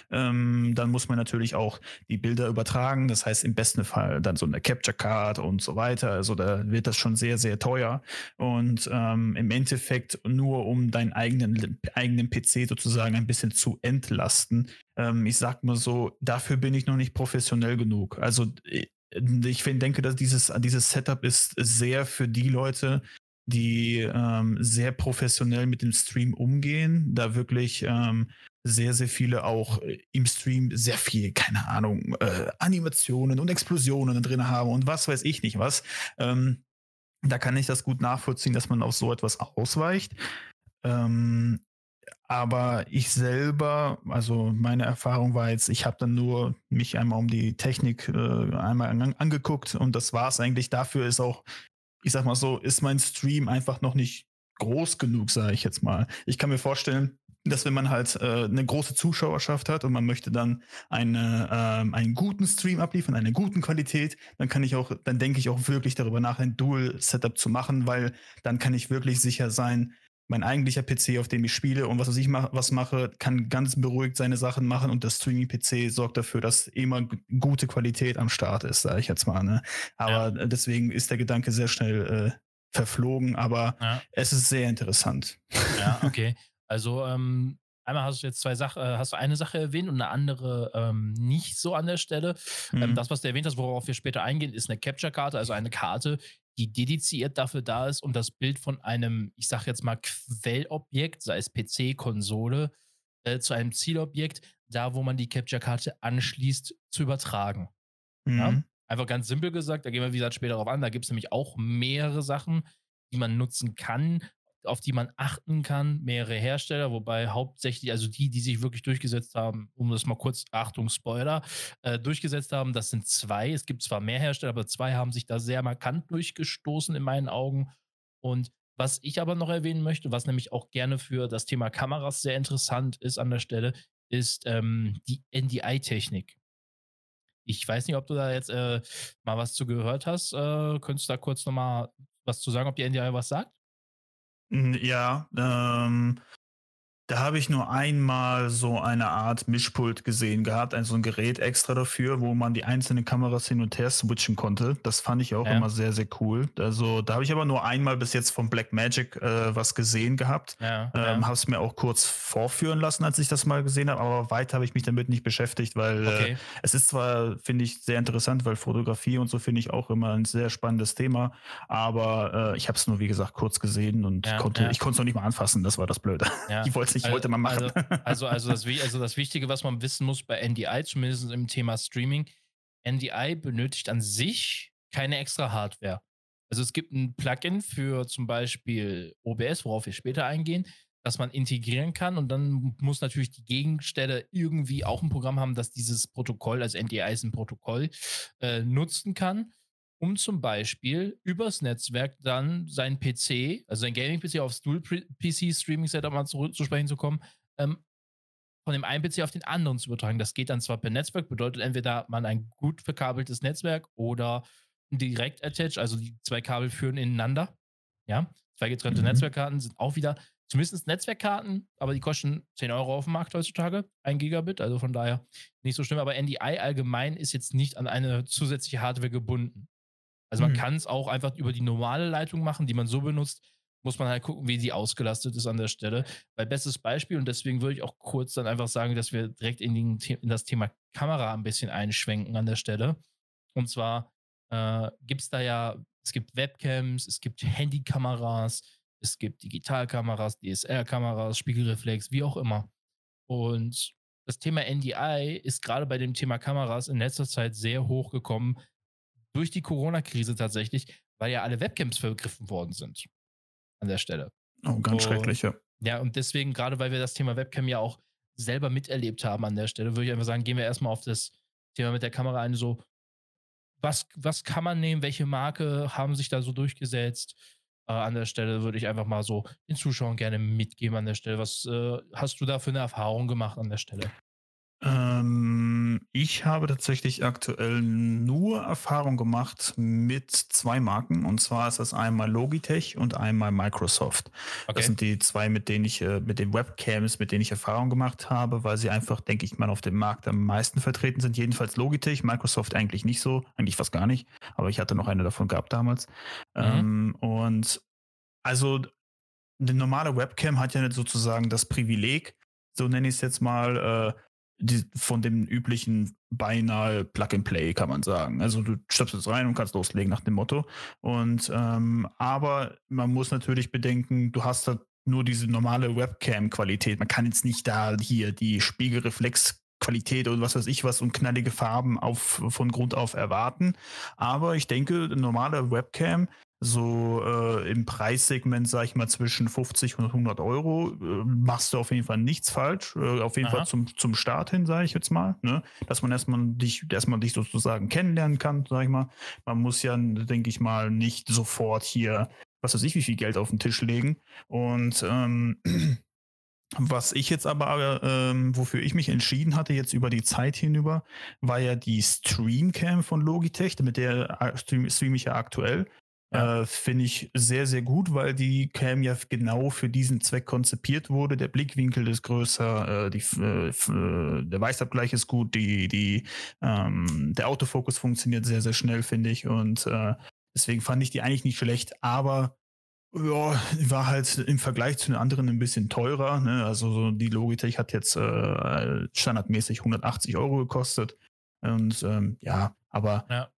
Ähm, dann muss man natürlich auch die Bilder übertragen, das heißt im besten Fall dann so eine Capture Card und so weiter. Also da wird das schon sehr, sehr teuer und ähm, im Endeffekt nur um deinen eigenen, eigenen PC sozusagen ein bisschen zu entlasten, ähm, ich sag mal so, dafür bin ich noch nicht professionell genug. Also äh, ich find, denke, dass dieses, dieses Setup ist sehr für die Leute, die ähm, sehr professionell mit dem Stream umgehen, da wirklich ähm, sehr, sehr viele auch äh, im Stream sehr viel, keine Ahnung, äh, Animationen und Explosionen drin haben und was weiß ich nicht was. Ähm, da kann ich das gut nachvollziehen, dass man auf so etwas ausweicht. Ähm, aber ich selber, also meine Erfahrung war jetzt, ich habe dann nur mich einmal um die Technik äh, einmal an, angeguckt und das war es eigentlich. Dafür ist auch, ich sag mal so, ist mein Stream einfach noch nicht groß genug, sage ich jetzt mal. Ich kann mir vorstellen, dass wenn man halt äh, eine große Zuschauerschaft hat und man möchte dann eine, äh, einen guten Stream abliefern, eine guten Qualität, dann kann ich auch, dann denke ich auch wirklich darüber nach, ein Dual-Setup zu machen, weil dann kann ich wirklich sicher sein, mein eigentlicher PC, auf dem ich spiele und was ich mach, was mache, kann ganz beruhigt seine Sachen machen und das Streaming-PC sorgt dafür, dass immer gute Qualität am Start ist, sage ich jetzt mal. Ne? Aber ja. deswegen ist der Gedanke sehr schnell äh, verflogen, aber ja. es ist sehr interessant. Ja, okay. Also ähm, einmal hast du jetzt zwei Sachen, äh, hast du eine Sache erwähnt und eine andere ähm, nicht so an der Stelle. Ähm, mhm. Ähm, das, was du erwähnt hast, worauf wir später eingehen, ist eine Capture-Karte, also eine Karte, die dediziert dafür da ist, um das Bild von einem, ich sag jetzt mal, Quellobjekt, sei es PC, Konsole, äh, zu einem Zielobjekt, da wo man die Capture-Karte anschließt, zu übertragen. Mhm. Ja? Einfach ganz simpel gesagt, da gehen wir, wie gesagt, später darauf an, da gibt es nämlich auch mehrere Sachen, die man nutzen kann, auf die man achten kann, mehrere Hersteller, wobei hauptsächlich, also die, die sich wirklich durchgesetzt haben, um das mal kurz, Achtung, Spoiler, äh, durchgesetzt haben, das sind zwei. Es gibt zwar mehr Hersteller, aber zwei haben sich da sehr markant durchgestoßen in meinen Augen. Und was ich aber noch erwähnen möchte, was nämlich auch gerne für das Thema Kameras sehr interessant ist an der Stelle, ist ähm, die NDI-Technik. Ich weiß nicht, ob du da jetzt äh, mal was zu gehört hast. Äh, könntest du da kurz nochmal was zu sagen, ob die NDI was sagt? Ja, ähm, da habe ich nur einmal so eine Art Mischpult gesehen gehabt, also ein Gerät extra dafür, wo man die einzelnen Kameras hin und her switchen konnte. Das fand ich auch ja. immer sehr, sehr cool. Also da habe ich aber nur einmal bis jetzt von Blackmagic äh, was gesehen gehabt. Ja, ähm, ja. Habe es mir auch kurz vorführen lassen, als ich das mal gesehen habe, aber weiter habe ich mich damit nicht beschäftigt, weil äh, okay. äh, es ist zwar, finde ich, sehr interessant, weil Fotografie und so finde ich auch immer ein sehr spannendes Thema, aber äh, ich habe es nur, wie gesagt, kurz gesehen und konnte, ich konnte es noch nicht mal anfassen, das war das Blöde. ich wollte ich also, wollte mal machen. Also, also, also, das, also das Wichtige, was man wissen muss bei NDI, zumindest im Thema Streaming, NDI benötigt an sich keine extra Hardware. Also es gibt ein Plugin für zum Beispiel OBS, worauf wir später eingehen, das man integrieren kann und dann muss natürlich die Gegenstelle irgendwie auch ein Programm haben, das dieses Protokoll, also NDI ist ein Protokoll, äh, nutzen kann, um zum Beispiel übers Netzwerk dann sein PC, also sein Gaming-PC aufs Dual-PC-Streaming-Setup mal zu, zu sprechen zu kommen, ähm, von dem einen PC auf den anderen zu übertragen. Das geht dann zwar per Netzwerk, bedeutet entweder man ein gut verkabeltes Netzwerk oder direkt attached, also die zwei Kabel führen ineinander. Ja, zwei getrennte mhm. Netzwerkkarten sind auch wieder zumindest Netzwerkkarten, aber die kosten 10 Euro auf dem Markt heutzutage, ein Gigabit, also von daher nicht so schlimm. Aber NDI allgemein ist jetzt nicht an eine zusätzliche Hardware gebunden. Also man mhm. kann es auch einfach über die normale Leitung machen, die man so benutzt. Muss man halt gucken, wie die ausgelastet ist an der Stelle. Weil bestes Beispiel, und deswegen würde ich auch kurz dann einfach sagen, dass wir direkt in, den, in das Thema Kamera ein bisschen einschwenken an der Stelle. Und zwar äh, gibt es da ja, es gibt Webcams, es gibt Handykameras, es gibt Digitalkameras, DSLR-Kameras, Spiegelreflex, wie auch immer. Und das Thema NDI ist gerade bei dem Thema Kameras in letzter Zeit sehr hoch gekommen, durch die Corona-Krise tatsächlich, weil ja alle Webcams vergriffen worden sind. An der Stelle. Oh, ganz und, schrecklich, ja. Ja, und deswegen, gerade weil wir das Thema Webcam ja auch selber miterlebt haben an der Stelle, würde ich einfach sagen, gehen wir erstmal auf das Thema mit der Kamera ein, so, was, was kann man nehmen, welche Marke haben sich da so durchgesetzt? Äh, an der Stelle würde ich einfach mal so den Zuschauern gerne mitgeben an der Stelle. Was äh, hast du da für eine Erfahrung gemacht an der Stelle? Ähm, ich habe tatsächlich aktuell nur Erfahrung gemacht mit zwei Marken. Und zwar ist das einmal Logitech und einmal Microsoft. Okay. Das sind die zwei, mit denen ich, äh, mit den Webcams, mit denen ich Erfahrung gemacht habe, weil sie einfach, denke ich mal, auf dem Markt am meisten vertreten sind. Jedenfalls Logitech, Microsoft eigentlich nicht so, eigentlich fast gar nicht. Aber ich hatte noch eine davon gehabt damals. Mhm. Ähm, und also eine normale Webcam hat ja nicht sozusagen das Privileg, so nenne ich es jetzt mal, äh, die, von dem üblichen beinahe Plug-and-Play, kann man sagen. Also du stöpst es rein und kannst loslegen nach dem Motto. Und ähm, aber man muss natürlich bedenken, du hast da nur diese normale Webcam-Qualität. Man kann jetzt nicht da hier die Spiegelreflex Qualität und was weiß ich was und knallige Farben auf, von Grund auf erwarten. Aber ich denke, eine normale Webcam so äh, im Preissegment, sag ich mal, zwischen 50 und 100 Euro, äh, machst du auf jeden Fall nichts falsch. Äh, auf jeden Aha. Fall zum, zum Start hin, sage ich jetzt mal. Ne? Dass man erstmal dich, erstmal dich sozusagen kennenlernen kann, sag ich mal. Man muss ja, denke ich mal, nicht sofort hier, was weiß ich, wie viel Geld auf den Tisch legen. Und ähm, was ich jetzt aber, ähm, wofür ich mich entschieden hatte, jetzt über die Zeit hinüber, war ja die Streamcam von Logitech, mit der äh, stream, stream ich ja aktuell. Ja. Äh, Finde ich sehr, sehr gut, weil die Cam ja genau für diesen Zweck konzipiert wurde. Der Blickwinkel ist größer, äh, die, äh, äh, der Weißabgleich ist gut, die, die, ähm, der Autofokus funktioniert sehr, sehr schnell, finde ich. Und äh, deswegen fand ich die eigentlich nicht schlecht, aber ja, war halt im Vergleich zu den anderen ein bisschen teurer. Ne? Also so die Logitech hat jetzt standardmäßig 180 Euro gekostet. Und ähm, ja, aber ja.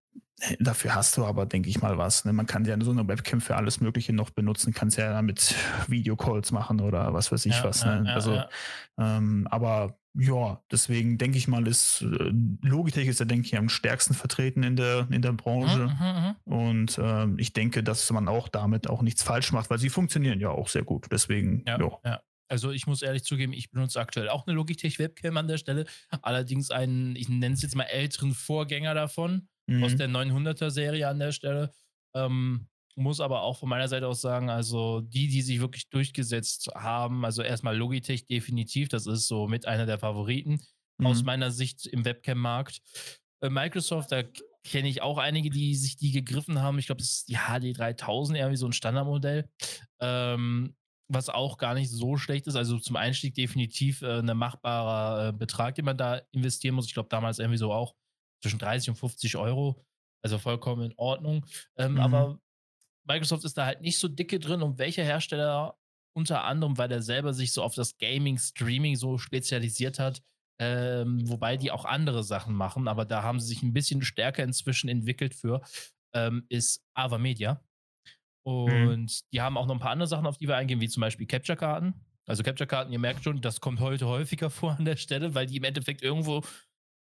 Dafür hast du aber, denke ich mal, was. Ne? Man kann ja so eine Webcam für alles Mögliche noch benutzen, kannst ja damit Videocalls machen oder was weiß ich ja, was. Ne? Ja, also, ja. Ähm, aber ja, deswegen denke ich mal, ist äh, Logitech ist ja, denke ich, am stärksten vertreten in der, in der Branche. Mhm, mhm, mhm. Und ähm, ich denke, dass man auch damit auch nichts falsch macht, weil sie funktionieren ja auch sehr gut. Deswegen, ja. ja. Also ich muss ehrlich zugeben, ich benutze aktuell auch eine Logitech Webcam an der Stelle. Allerdings einen, ich nenne es jetzt mal älteren Vorgänger davon mhm. aus der 900er Serie an der Stelle. Ähm, muss aber auch von meiner Seite aus sagen, also die, die sich wirklich durchgesetzt haben, also erstmal Logitech definitiv, das ist so mit einer der Favoriten mhm. aus meiner Sicht im Webcam-Markt. Äh, Microsoft, da kenne ich auch einige, die sich die gegriffen haben. Ich glaube, das ist die HD 3000, irgendwie so ein Standardmodell. Ähm, was auch gar nicht so schlecht ist. Also zum Einstieg definitiv äh, ein machbarer äh, Betrag, den man da investieren muss. Ich glaube, damals irgendwie so auch zwischen 30 und 50 Euro. Also vollkommen in Ordnung. Ähm, mhm. Aber Microsoft ist da halt nicht so dicke drin und welcher Hersteller unter anderem, weil er selber sich so auf das Gaming, Streaming so spezialisiert hat, ähm, wobei die auch andere Sachen machen, aber da haben sie sich ein bisschen stärker inzwischen entwickelt für, ähm, ist Ava Media. Mhm. Und mhm. die haben auch noch ein paar andere Sachen, auf die wir eingehen, wie zum Beispiel Capture-Karten. Also Capture-Karten, ihr merkt schon, das kommt heute häufiger vor an der Stelle, weil die im Endeffekt irgendwo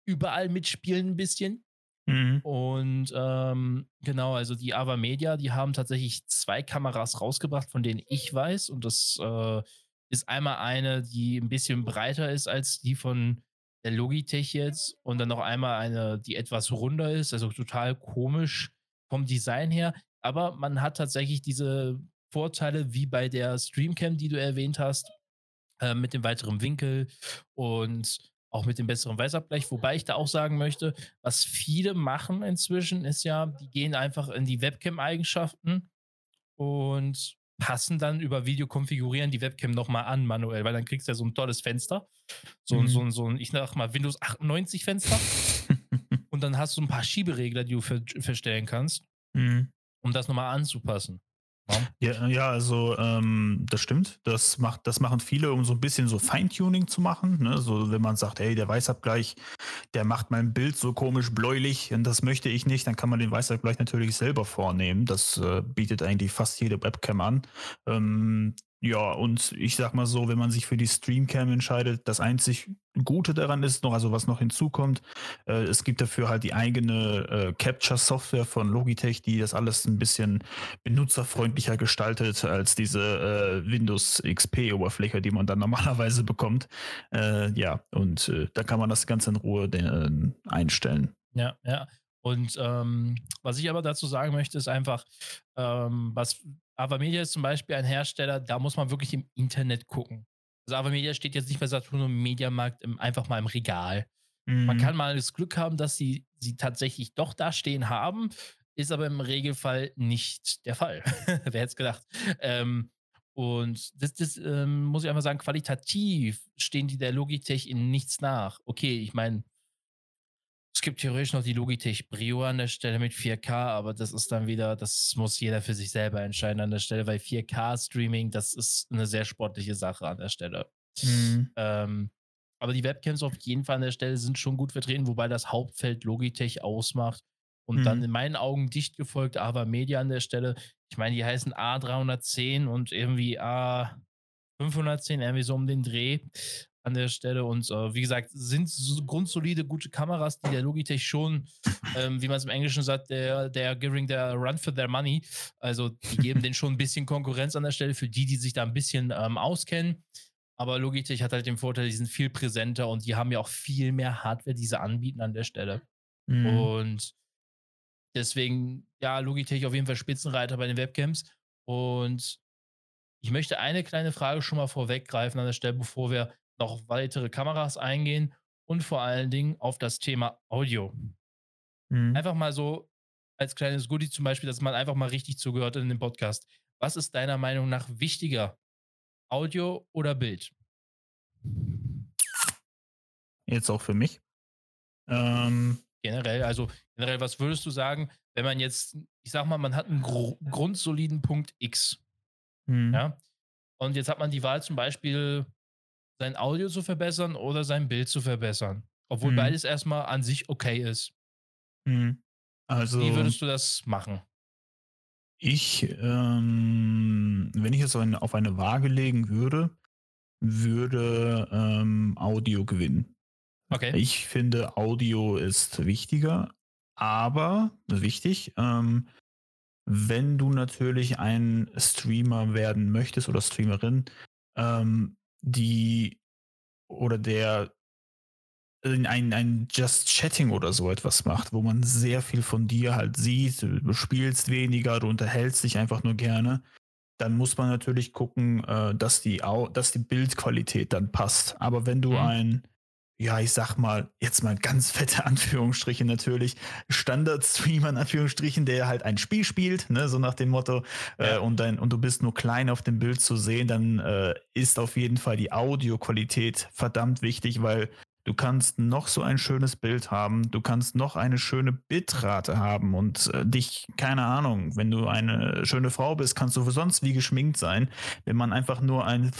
überall mitspielen ein bisschen. Mhm. Und ähm, genau, also die Ava Media, die haben tatsächlich zwei Kameras rausgebracht, von denen ich weiß. Und das äh, ist einmal eine, die ein bisschen breiter ist als die von der Logitech jetzt. Und dann noch einmal eine, die etwas runder ist, also total komisch vom Design her. Aber man hat tatsächlich diese Vorteile wie bei der Streamcam, die du erwähnt hast, äh, mit dem weiteren Winkel und auch mit dem besseren Weißabgleich. Wobei ich da auch sagen möchte, was viele machen inzwischen, ist ja, die gehen einfach in die Webcam-Eigenschaften und passen dann über Video konfigurieren die Webcam nochmal an manuell, weil dann kriegst du ja so ein tolles Fenster. So, mhm. so, ein, so ein, ich sag mal, Windows 98 Fenster. und dann hast du ein paar Schieberegler, die du ver verstellen kannst, mhm. um das nochmal anzupassen. Ja, ja also ähm, das stimmt. Das, macht, das machen viele, um so ein bisschen so Feintuning zu machen. Ne? So, wenn man sagt, hey, der Weißabgleich, der macht mein Bild so komisch bläulich und das möchte ich nicht, dann kann man den Weißabgleich natürlich selber vornehmen. Das äh, bietet eigentlich fast jede Webcam an. Ähm, ja, und ich sag mal so, wenn man sich für die Streamcam entscheidet, das einzig Gute daran ist noch, also was noch hinzukommt, äh, es gibt dafür halt die eigene äh, Capture-Software von Logitech, die das alles ein bisschen benutzerfreundlicher gestaltet als diese äh, Windows XP-Oberfläche, die man dann normalerweise bekommt. Äh, ja, und äh, da kann man das Ganze in Ruhe den, äh, einstellen. Ja, ja. Und ähm, was ich aber dazu sagen möchte, ist einfach, ähm, was Avamedia ist zum Beispiel ein Hersteller, da muss man wirklich im Internet gucken. Also Avamedia steht jetzt nicht bei Saturn im Mediamarkt im, einfach mal im Regal. Mhm. Man kann mal das Glück haben, dass sie sie tatsächlich doch da stehen haben, ist aber im Regelfall nicht der Fall. Wer hätte es gedacht? Ähm, und das, das ähm, muss ich einfach sagen, qualitativ stehen die der Logitech in nichts nach. Okay, ich meine, es gibt theoretisch noch die Logitech Brio an der Stelle mit 4K, aber das ist dann wieder, das muss jeder für sich selber entscheiden an der Stelle, weil 4K-Streaming, das ist eine sehr sportliche Sache an der Stelle. Mhm. Ähm, aber die Webcams auf jeden Fall an der Stelle sind schon gut vertreten, wobei das Hauptfeld Logitech ausmacht. Und mhm. dann in meinen Augen dicht gefolgt Ava Media an der Stelle. Ich meine, die heißen A310 und irgendwie A510, irgendwie so um den Dreh an der Stelle. Und äh, wie gesagt, sind so grundsolide, gute Kameras, die der Logitech schon, ähm, wie man es im Englischen sagt, der, der giving der run for their money. Also die geben denen schon ein bisschen Konkurrenz an der Stelle für die, die sich da ein bisschen ähm, auskennen. Aber Logitech hat halt den Vorteil, die sind viel präsenter und die haben ja auch viel mehr Hardware, die sie anbieten an der Stelle. Mhm. Und deswegen, ja, Logitech auf jeden Fall Spitzenreiter bei den Webcams. Und ich möchte eine kleine Frage schon mal vorweggreifen an der Stelle, bevor wir noch weitere Kameras eingehen und vor allen Dingen auf das Thema Audio. Mhm. Einfach mal so als kleines Goodie zum Beispiel, dass man einfach mal richtig zugehört in dem Podcast. Was ist deiner Meinung nach wichtiger? Audio oder Bild? Jetzt auch für mich. Ähm, generell, also generell, was würdest du sagen, wenn man jetzt, ich sag mal, man hat einen gr grundsoliden Punkt X. Mhm. Ja. Und jetzt hat man die Wahl zum Beispiel, sein Audio zu verbessern oder sein Bild zu verbessern. Obwohl mhm. beides erstmal an sich okay ist. Mhm. Also, Wie würdest du das machen? Ich, ähm, wenn ich es auf eine Waage legen würde, würde ähm, Audio gewinnen. Okay. Ich finde, Audio ist wichtiger, aber wichtig, ähm, wenn du natürlich ein Streamer werden möchtest oder Streamerin, ähm, die oder der ein, ein Just Chatting oder so etwas macht, wo man sehr viel von dir halt sieht, du spielst weniger, du unterhältst dich einfach nur gerne, dann muss man natürlich gucken, äh, dass, die, dass die Bildqualität dann passt. Aber wenn du mhm. ein ja, ich sag mal, jetzt mal ganz fette Anführungsstriche natürlich, Standard-Streamer in Anführungsstrichen, der halt ein Spiel spielt, ne, so nach dem Motto, äh, ja. äh, und, dein, und du bist nur klein auf dem Bild zu sehen, dann äh, ist auf jeden Fall die Audioqualität verdammt wichtig, weil Du kannst noch so ein schönes Bild haben, du kannst noch eine schöne Bitrate haben und äh, dich, keine Ahnung, wenn du eine schöne Frau bist, kannst du sonst wie geschminkt sein. Wenn man einfach nur ein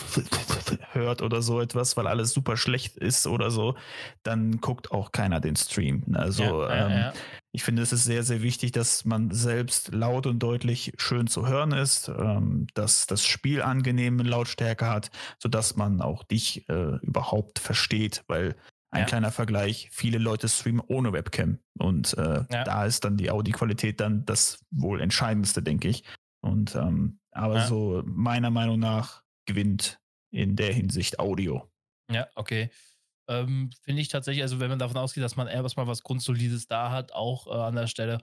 hört oder so etwas, weil alles super schlecht ist oder so, dann guckt auch keiner den Stream. Also ja, ähm, ja. ich finde, es ist sehr, sehr wichtig, dass man selbst laut und deutlich schön zu hören ist, ähm, dass das Spiel angenehme Lautstärke hat, sodass man auch dich äh, überhaupt versteht, weil ein ja. kleiner Vergleich, viele Leute streamen ohne Webcam und äh, ja. da ist dann die Audioqualität dann das wohl entscheidendste, denke ich. Und ähm, aber ja. so meiner Meinung nach gewinnt in der Hinsicht Audio. Ja, okay. Ähm, Finde ich tatsächlich, also wenn man davon ausgeht, dass man erstmal was Grundsolides da hat, auch äh, an der Stelle,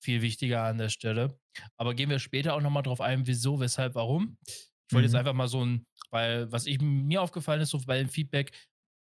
viel wichtiger an der Stelle. Aber gehen wir später auch nochmal drauf ein, wieso, weshalb, warum. Ich wollte mhm. jetzt einfach mal so ein, weil was ich, mir aufgefallen ist, so bei dem Feedback,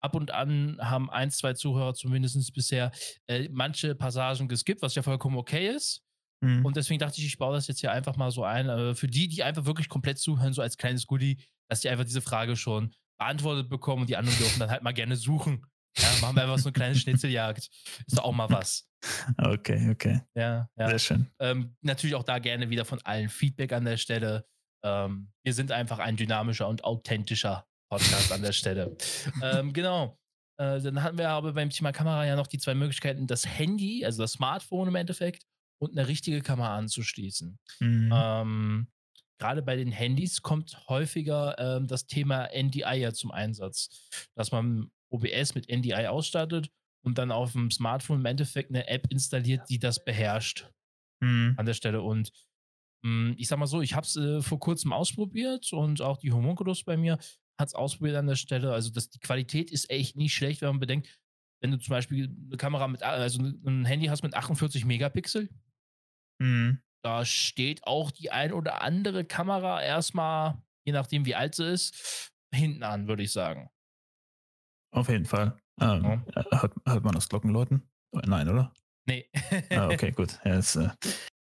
ab und an haben ein, zwei Zuhörer zumindest bisher äh, manche Passagen geskippt, was ja vollkommen okay ist. Mhm. Und deswegen dachte ich, ich baue das jetzt hier einfach mal so ein. Äh, für die, die einfach wirklich komplett zuhören, so als kleines Goodie, dass die einfach diese Frage schon beantwortet bekommen und die anderen dürfen dann halt mal gerne suchen. Ja, machen wir einfach so eine kleine Schnitzeljagd. Ist doch auch mal was. Okay, okay. Ja, ja. Sehr schön. Ähm, natürlich auch da gerne wieder von allen Feedback an der Stelle. Ähm, wir sind einfach ein dynamischer und authentischer Podcast an der Stelle. ähm, genau. Äh, dann hatten wir aber beim Thema Kamera ja noch die zwei Möglichkeiten, das Handy, also das Smartphone im Endeffekt, und eine richtige Kamera anzuschließen. Mhm. Ähm, Gerade bei den Handys kommt häufiger ähm, das Thema NDI ja zum Einsatz, dass man OBS mit NDI ausstattet und dann auf dem Smartphone im Endeffekt eine App installiert, die das beherrscht mhm. an der Stelle. Und mh, hm, ich sag mal so, ich habe es äh, vor kurzem ausprobiert und auch die Homunculus bei mir hat es ausprobiert an der Stelle. Also das, die Qualität ist echt nicht schlecht, wenn man bedenkt, wenn du zum Beispiel eine Kamera mit, also ein Handy hast mit 48 Megapixel, mhm. da steht auch die ein oder andere Kamera erstmal, je nachdem wie alt sie ist, hinten an, würde ich sagen. Auf jeden Fall. Ähm, ja. hört, hört, man das Glockenläuten? Nein, oder? Nee. ah, okay, gut. Ja, jetzt, äh,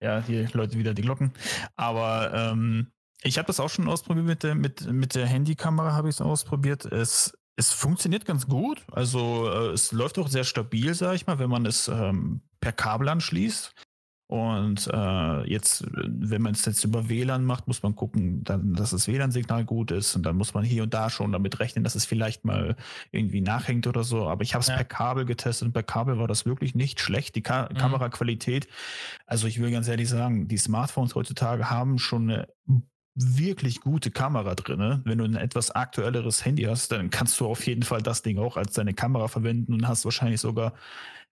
ja, hier Leute wieder die Glocken. Aber ähm, ich habe das auch schon ausprobiert mit der, mit, mit der Handykamera, habe ich es ausprobiert. Es, es funktioniert ganz gut. Also äh, es läuft auch sehr stabil, sage ich mal, wenn man es ähm, per Kabel anschließt. Und äh, jetzt, wenn man es jetzt über WLAN macht, muss man gucken, dann, dass das WLAN-Signal gut ist. Und dann muss man hier und da schon damit rechnen, dass es vielleicht mal irgendwie nachhängt oder so. Aber ich habe es ja. per Kabel getestet und per Kabel war das wirklich nicht schlecht. Die Ka mhm. Kameraqualität, also ich will ganz ehrlich sagen, die Smartphones heutzutage haben schon eine wirklich gute Kamera drin. Ne? Wenn du ein etwas aktuelleres Handy hast, dann kannst du auf jeden Fall das Ding auch als deine Kamera verwenden und hast wahrscheinlich sogar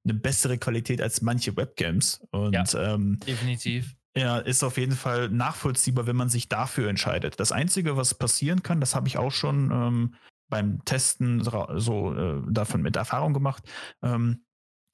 eine bessere Qualität als manche Webcams. Und ja, ähm, definitiv. Ja, ist auf jeden Fall nachvollziehbar, wenn man sich dafür entscheidet. Das Einzige, was passieren kann, das habe ich auch schon ähm, beim Testen so äh, davon mit Erfahrung gemacht. Ähm,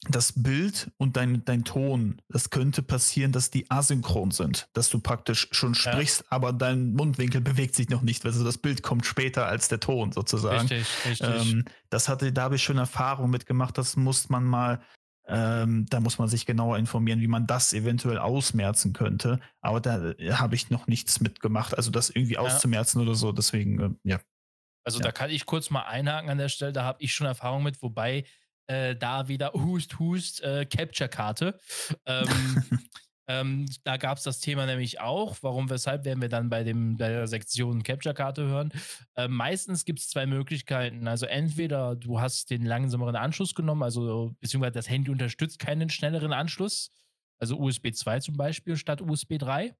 das Bild und dein, dein Ton, das könnte passieren, dass die asynchron sind, dass du praktisch schon sprichst, ja. aber dein Mundwinkel bewegt sich noch nicht. Also das Bild kommt später als der Ton sozusagen. Richtig, richtig. Ähm, das hatte, da habe ich schon Erfahrung mitgemacht. Das muss man mal ähm, da muss man sich genauer informieren, wie man das eventuell ausmerzen könnte. Aber da äh, habe ich noch nichts mitgemacht, also das irgendwie ja. auszumerzen oder so. Deswegen, äh, ja. Also ja. da kann ich kurz mal einhaken an der Stelle, da habe ich schon Erfahrung mit, wobei äh, da wieder Hust, Hust, äh, Capture-Karte. Ähm, Ähm, da gab es das Thema nämlich auch. Warum, weshalb werden wir dann bei, dem, bei der Sektion Capture-Karte hören? Äh, meistens gibt es zwei Möglichkeiten. Also entweder du hast den langsameren Anschluss genommen, also beziehungsweise das Handy unterstützt keinen schnelleren Anschluss, also USB 2 zum Beispiel statt USB 3.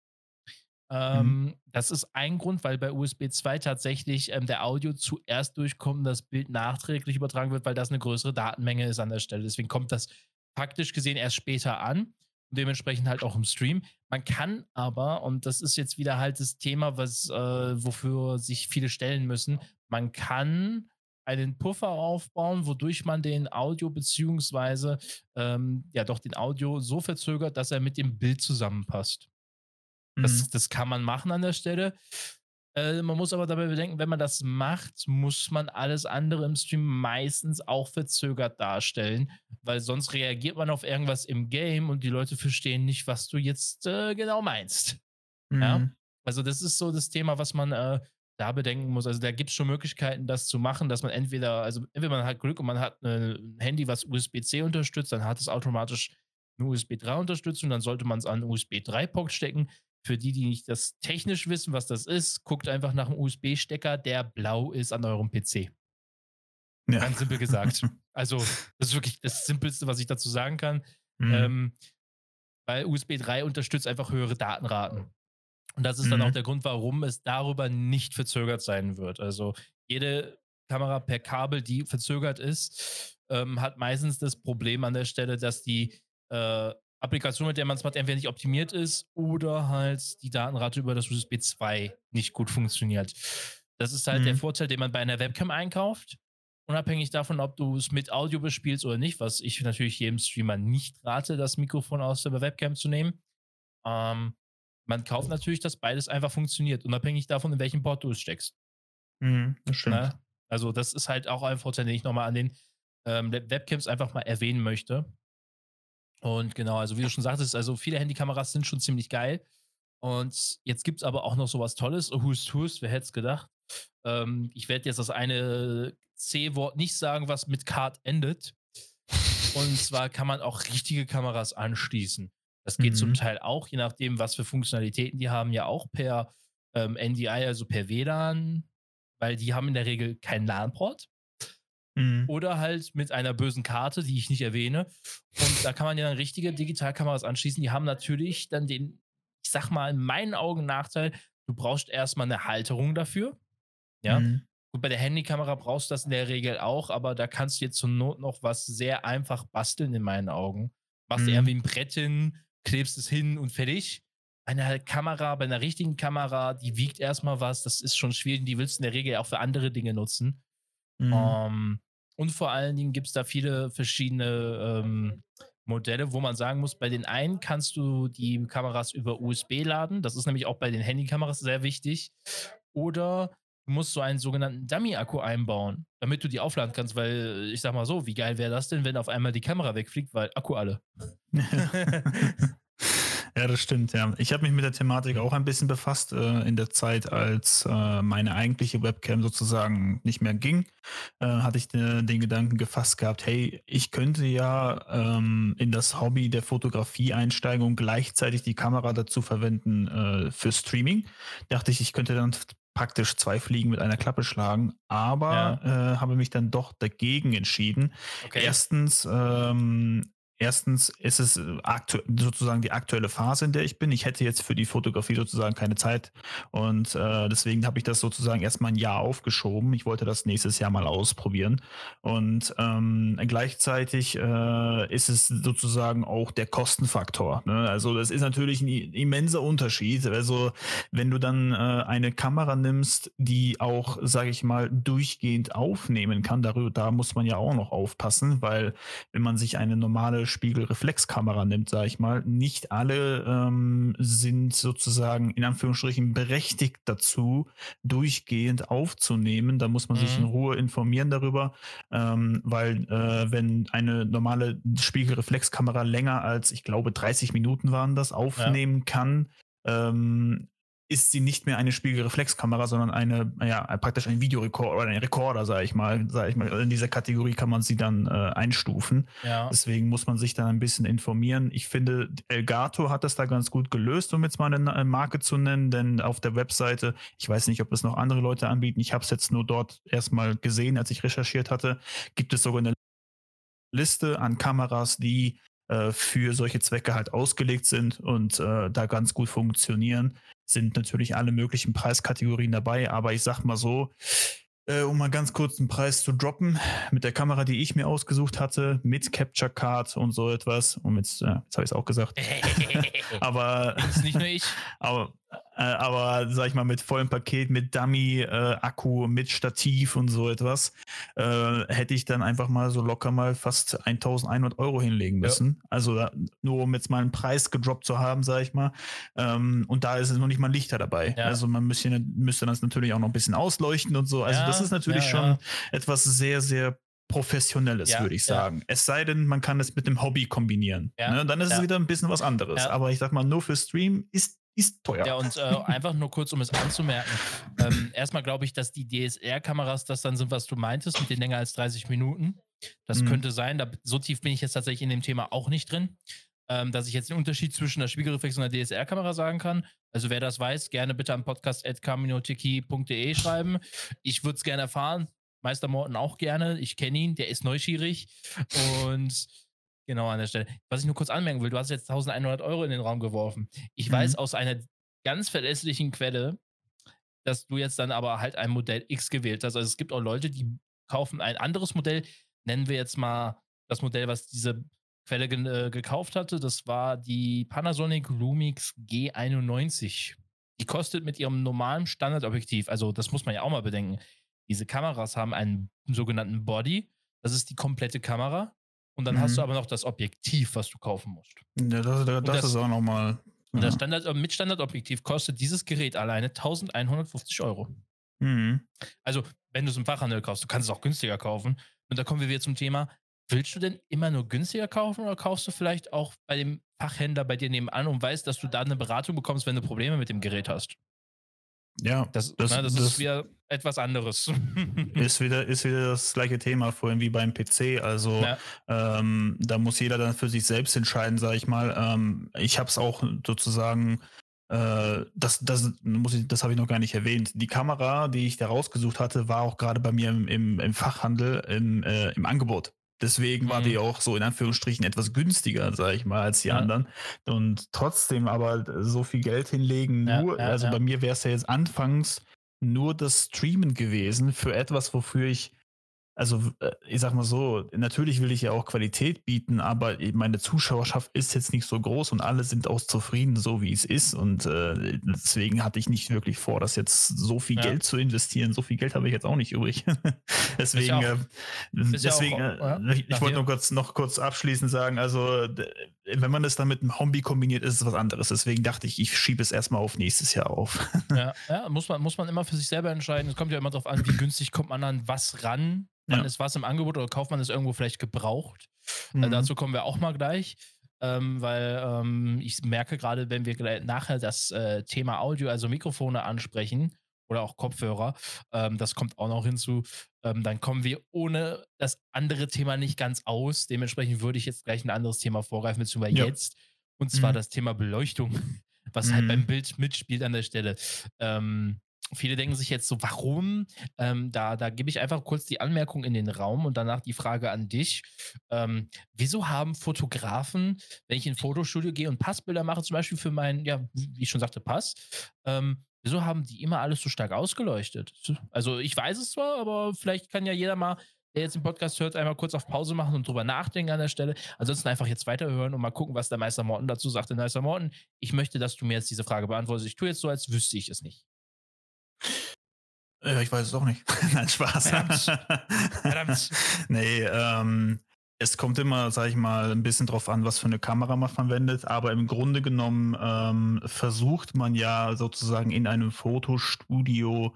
Ähm, mhm. Das ist ein Grund, weil bei USB 2 tatsächlich ähm, der Audio zuerst durchkommt und das Bild nachträglich übertragen wird, weil das eine größere Datenmenge ist an der Stelle. Deswegen kommt das faktisch gesehen erst später an und dementsprechend halt auch im Stream. Man kann aber, und das ist jetzt wieder halt das Thema, was, äh, wofür sich viele stellen müssen, man kann einen Puffer aufbauen, wodurch man den Audio beziehungsweise ähm, ja doch den Audio so verzögert, dass er mit dem Bild zusammenpasst. Mhm. Das, das kann man machen an der Stelle. Äh, man muss aber dabei bedenken, wenn man das macht, muss man alles andere im Stream meistens auch verzögert darstellen, weil sonst reagiert man auf irgendwas im Game und die Leute verstehen nicht, was du jetzt äh, genau meinst. Mhm. Ja? Also das ist so das Thema, was man äh, da bedenken muss. Also da gibt es schon Möglichkeiten, das zu machen, dass man entweder, also entweder man hat Glück und man hat ein Handy, was USB-C unterstützt, dann hat es automatisch eine USB 3 Unterstützung, dann sollte man es an USB 3 Port stecken. Für die, die nicht das technisch wissen, was das ist, guckt einfach nach einem USB-Stecker, der blau ist an eurem PC. Ja. Ganz simpel gesagt. Also, das ist wirklich das Simpelste, was ich dazu sagen kann. Mhm. Ähm, weil USB 3 unterstützt einfach höhere Datenraten. Und das ist mhm. dann auch mhm. der Grund, warum es darüber nicht verzögert sein wird. Also, jede Kamera per Kabel, die verzögert ist, ähm, hat meistens das Problem an der Stelle, dass die äh, Applikation, mit der man es macht, entweder nicht optimiert ist oder halt die Datenrate über das USB 2 nicht gut funktioniert. Das ist halt mhm. der Vorteil, den man bei einer Webcam einkauft. Unabhängig davon, ob du es mit Audio bespielst oder nicht, was ich natürlich jedem Streamer nicht rate, das Mikrofon aus der Webcam zu nehmen. Ähm, man kauft natürlich, dass beides einfach funktioniert, unabhängig davon, in welchem Port du es steckst. Mhm, das stimmt. Na? Ne? Also, das ist halt auch ein Vorteil, den ich nochmal an den ähm, Webcams einfach mal erwähnen möchte. Und genau, also wie du schon sagtest, also viele Handykameras sind schon ziemlich geil. Und jetzt gibt es aber auch noch sowas Tolles. Who's Who's, wer hätte es gedacht? Ähm, ich werde jetzt das eine C-Wort nicht sagen, was mit Card endet. Und zwar kann man auch richtige Kameras anschließen. Das geht mhm. zum Teil auch, je nachdem, was für Funktionalitäten die haben, ja auch per ähm, NDI, also per WLAN, weil die haben in der Regel keinen LAN-Port. Mhm. Oder halt mit einer bösen Karte, die ich nicht erwähne. Und da kann man ja dann richtige Digitalkameras anschließen. Die haben natürlich dann den, ich sag mal, in meinen Augen Nachteil, du brauchst erstmal eine Halterung dafür. Ja. Mhm. Gut, bei der Handykamera brauchst du das in der Regel auch, aber da kannst du jetzt zur Not noch was sehr einfach basteln in meinen Augen. Machst mhm. du irgendwie ein Brett hin, klebst es hin und fertig. Eine Kamera, bei einer richtigen Kamera, die wiegt erstmal was, das ist schon schwierig, die willst du in der Regel auch für andere Dinge nutzen. Mhm. Um, ähm, und vor allen Dingen gibt es da viele verschiedene ähm, Modelle, wo man sagen muss, bei den einen kannst du die Kameras über USB laden. Das ist nämlich auch bei den Handykameras sehr wichtig. Oder du musst so einen sogenannten Dummy-Akku einbauen, damit du die aufladen kannst, weil ich sag mal so, wie geil wäre das denn, wenn auf einmal die Kamera wegfliegt, weil Akku alle. Ja, das stimmt, ja. Ich habe mich mit der Thematik auch ein bisschen befasst äh, in der Zeit, als äh, meine eigentliche Webcam sozusagen nicht mehr ging. Äh, hatte ich den, den, Gedanken gefasst gehabt, hey, ich könnte ja ähm, in das Hobby der Fotografie einsteigen und gleichzeitig die Kamera dazu verwenden äh, für Streaming. Dachte ich, ich könnte dann praktisch zwei Fliegen mit einer Klappe schlagen, aber ja. äh, habe mich dann doch dagegen entschieden. Okay. Erstens ähm, Erstens ist es äh, sozusagen die aktuelle Phase, in der ich bin. Ich hätte jetzt für die Fotografie sozusagen keine Zeit und äh, deswegen habe ich das sozusagen erstmal ein Jahr aufgeschoben. Ich wollte das nächstes Jahr mal ausprobieren und ähm, gleichzeitig äh, ist es sozusagen auch der Kostenfaktor. Ne? Also das ist natürlich ein immenser Unterschied. Also wenn du dann äh, eine Kamera nimmst, die auch, sage ich mal, durchgehend aufnehmen kann, darüber, da muss man ja auch noch aufpassen, weil wenn man sich eine normale Spiegelreflexkamera nimmt, sage ich mal, nicht alle ähm, sind sozusagen in Anführungsstrichen berechtigt dazu, durchgehend aufzunehmen. Da muss man mhm. sich in mhm. Ruhe informieren darüber, ähm, weil äh, wenn eine normale Spiegelreflexkamera länger als, ich glaube, 30 Minuten waren das, aufnehmen ja. kann, ähm, ist sie nicht mehr eine Spiegelreflexkamera, sondern eine, ja, praktisch ein Videorekorder oder ein Rekorder, sage ich mal. Sag ich mal. In dieser Kategorie kann man sie dann äh, einstufen. Ja. Deswegen muss man sich dann ein bisschen informieren. Ich finde, Elgato hat das da ganz gut gelöst, um jetzt mal eine Marke zu nennen, denn auf der Webseite, ich weiß nicht, ob es noch andere Leute anbieten, ich habe es jetzt nur dort erstmal gesehen, als ich recherchiert hatte, gibt es sogar eine Liste an Kameras, die äh, für solche Zwecke halt ausgelegt sind und äh, da ganz gut funktionieren sind natürlich alle möglichen Preiskategorien dabei, aber ich sag mal so, äh, um mal ganz kurz einen Preis zu droppen, mit der Kamera, die ich mir ausgesucht hatte, mit Capture Card und so etwas, und jetzt, äh, jetzt habe ich es auch gesagt. aber. Das ist nicht nur ich. Aber aber sag ich mal, mit vollem Paket, mit Dummy, äh, Akku, mit Stativ und so etwas, äh, hätte ich dann einfach mal so locker mal fast 1100 Euro hinlegen müssen. Ja. Also da, nur um jetzt mal einen Preis gedroppt zu haben, sag ich mal. Ähm, und da ist es noch nicht mal Lichter dabei. Ja. Also man müsste, müsste das natürlich auch noch ein bisschen ausleuchten und so. Also ja, das ist natürlich schon etwas sehr, sehr professionelles, ja, würde ich sagen. Ja. Es sei denn, man kann es mit dem Hobby kombinieren. Ja, ne? Dann ist es wieder ein bisschen was anderes. Aber ich sag mal, nur für Stream ist ist teuer. Ja, und äh, einfach nur kurz, um es anzumerken. Ähm, erstmal glaube ich, dass die DSR-Kameras das dann sind, was du meintest, mit den länger als 30 Minuten. Das mhm. könnte sein. Da, so tief bin ich jetzt tatsächlich in dem Thema auch nicht drin, ähm, dass ich jetzt den Unterschied zwischen der Spiegelreflex und der DSR-Kamera sagen kann. Also wer das weiß, gerne bitte am podcast.caminotiki.de schreiben. Ich würde es gerne erfahren. Meister Morten auch gerne. Ich kenne ihn, der ist neugierig. Und Genau an der Stelle. Was ich nur kurz anmerken will, du hast jetzt 1100 Euro in den Raum geworfen. Ich mhm. weiß aus einer ganz verlässlichen Quelle, dass du jetzt dann aber halt ein Modell X gewählt hast. Also es gibt auch Leute, die kaufen ein anderes Modell, nennen wir jetzt mal das Modell, was diese Quelle ge äh, gekauft hatte. Das war die Panasonic Lumix G91. Die kostet mit ihrem normalen Standardobjektiv, also das muss man ja auch mal bedenken, diese Kameras haben einen sogenannten Body. Das ist die komplette Kamera. Und dann mhm. hast du mhm. aber noch das Objektiv, was du kaufen musst. Ja, das, das, das ist auch nochmal. Ja. Das Standard, äh, mit Standardobjektiv kostet dieses Gerät alleine 1150 Euro. Mhm. Also, wenn du es im Fachhandel kaufst, du kannst es auch günstiger kaufen. Und da kommen wir wieder zum Thema: Willst du denn immer nur günstiger kaufen oder kaufst du vielleicht auch bei dem Fachhändler bei dir nebenan und weißt, dass du da eine Beratung bekommst, wenn du Probleme mit dem Gerät hast? Ja, das, das, na, das, das ist wieder etwas anderes. ist, wieder, ist wieder das gleiche Thema vorhin wie beim PC. Also ja. ähm, da muss jeder dann für sich selbst entscheiden, sage ich mal. Ähm, ich habe es auch sozusagen, äh, das, das, das habe ich noch gar nicht erwähnt. Die Kamera, die ich da rausgesucht hatte, war auch gerade bei mir im, im, im Fachhandel im, äh, im Angebot. Deswegen war die mhm. auch so in Anführungsstrichen etwas günstiger, sage ich mal, als die ja. anderen. Und trotzdem aber so viel Geld hinlegen, nur, ja, ja, also bei mir wäre es ja jetzt anfangs nur das Streamen gewesen für etwas, wofür ich also äh, ich sag mal so, natürlich will ich ja auch Qualität bieten, aber meine Zuschauerschaft ist jetzt nicht so groß und alle sind auch zufrieden, so wie es ist. Und äh, deswegen hatte ich nicht wirklich vor, das jetzt so viel ja. Geld zu investieren. So viel Geld habe ich jetzt auch nicht übrig. deswegen, äh, deswegen, auch, äh, ich, ich wollte nur kurz noch kurz abschließend sagen, also wenn man es dann mit einem Hobby kombiniert, ist es was anderes. Deswegen dachte ich, ich schiebe es erstmal auf nächstes Jahr auf. ja, ja, muss man, muss man immer für sich selber entscheiden. Es kommt ja immer darauf an, wie günstig kommt man an was ran Wann ja. ist was im Angebot oder kauft man es irgendwo vielleicht gebraucht? Äh, mhm. Äh, dazu kommen wir auch mal gleich. Ähm, weil ähm, ich merke gerade, wenn wir nachher das äh, Thema Audio, also Mikrofone ansprechen oder auch Kopfhörer, ähm, das kommt auch noch hinzu, ähm, dann kommen wir ohne das andere Thema nicht ganz aus. Dementsprechend würde ich jetzt gleich ein anderes Thema vorgreifen, beziehungsweise ja. jetzt, und zwar mhm. das Thema Beleuchtung, was mhm. halt beim Bild mitspielt an der Stelle. Ähm, viele denken sich jetzt so, warum? Ähm, da, da gebe ich einfach kurz die Anmerkung in den Raum und danach die Frage an dich. Ähm, wieso haben Fotografen, wenn ich in ein Fotostudio gehe und Passbilder mache, zum Beispiel für meinen, ja, wie ich schon sagte, Pass, ähm, wieso haben die immer alles so stark ausgeleuchtet? Also ich weiß es zwar, aber vielleicht kann ja jeder mal der jetzt den Podcast hört, einmal kurz auf Pause machen und drüber nachdenken an der Stelle. Ansonsten einfach jetzt weiterhören und mal gucken, was der Meister Morten dazu sagt. Der Meister Morten, ich möchte, dass du mir jetzt diese Frage beantwortest. Ich tue jetzt so, als wüsste ich es nicht. Ja, ich weiß es auch nicht. Nein, Spaß. Verdammt. Verdammt. nee, ähm, es kommt immer, sag ich mal, ein bisschen drauf an, was für eine Kamera man verwendet, aber im Grunde genommen ähm, versucht man ja sozusagen in einem Fotostudio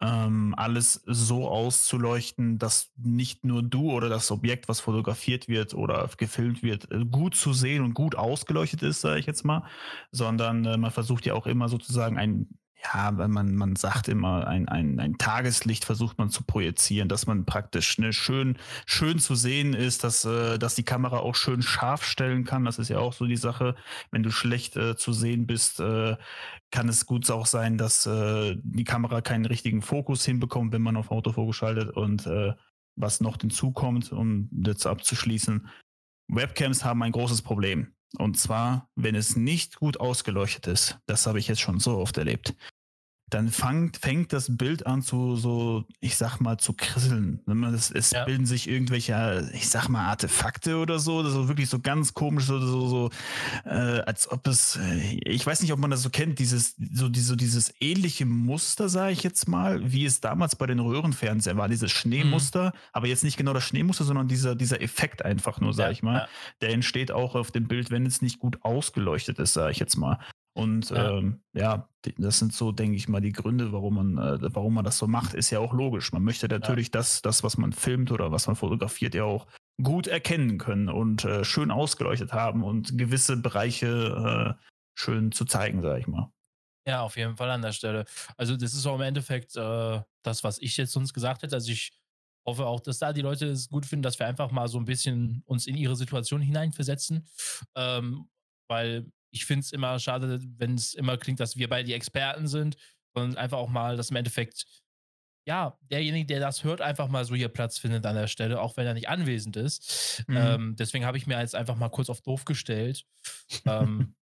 ähm, alles so auszuleuchten, dass nicht nur du oder das Objekt, was fotografiert wird oder gefilmt wird, äh, gut zu sehen und gut ausgeleuchtet ist, sage ich jetzt mal, sondern äh, man versucht ja auch immer sozusagen ein ja, weil man, man sagt immer, ein, ein, ein Tageslicht versucht man zu projizieren, dass man praktisch ne, schön, schön zu sehen ist, dass, äh, dass die Kamera auch schön scharf stellen kann. Das ist ja auch so die Sache. Wenn du schlecht äh, zu sehen bist, äh, kann es gut auch sein, dass äh, die Kamera keinen richtigen Fokus hinbekommt, wenn man auf Autofokus schaltet. Und äh, was noch hinzukommt, um das abzuschließen, Webcams haben ein großes Problem. Und zwar, wenn es nicht gut ausgeleuchtet ist. Das habe ich jetzt schon so oft erlebt dann fängt, fängt das Bild an zu so, ich sag mal, zu krisseln. Es, es ja. bilden sich irgendwelche, ich sag mal, Artefakte oder so, das ist wirklich so ganz komisch, so, so, so äh, als ob es, äh, ich weiß nicht, ob man das so kennt, dieses, so, die, so dieses ähnliche Muster, sage ich jetzt mal, wie es damals bei den Röhrenfernsehern war, dieses Schneemuster, mhm. aber jetzt nicht genau das Schneemuster, sondern dieser, dieser Effekt einfach nur, sage ja, ich mal, ja. der entsteht auch auf dem Bild, wenn es nicht gut ausgeleuchtet ist, sage ich jetzt mal. Und ja. Ähm, ja, das sind so, denke ich mal, die Gründe, warum man, äh, warum man das so macht, ist ja auch logisch. Man möchte natürlich ja. das, das, was man filmt oder was man fotografiert, ja auch gut erkennen können und äh, schön ausgeleuchtet haben und gewisse Bereiche äh, schön zu zeigen, sage ich mal. Ja, auf jeden Fall an der Stelle. Also, das ist auch im Endeffekt äh, das, was ich jetzt uns gesagt hätte. Also, ich hoffe auch, dass da die Leute es gut finden, dass wir einfach mal so ein bisschen uns in ihre Situation hineinversetzen. Ähm, weil ich finde es immer schade, wenn es immer klingt, dass wir beide die Experten sind und einfach auch mal, dass im Endeffekt, ja, derjenige, der das hört, einfach mal so hier Platz findet an der Stelle, auch wenn er nicht anwesend ist. Mhm. Ähm, deswegen habe ich mir jetzt einfach mal kurz auf doof gestellt. ähm,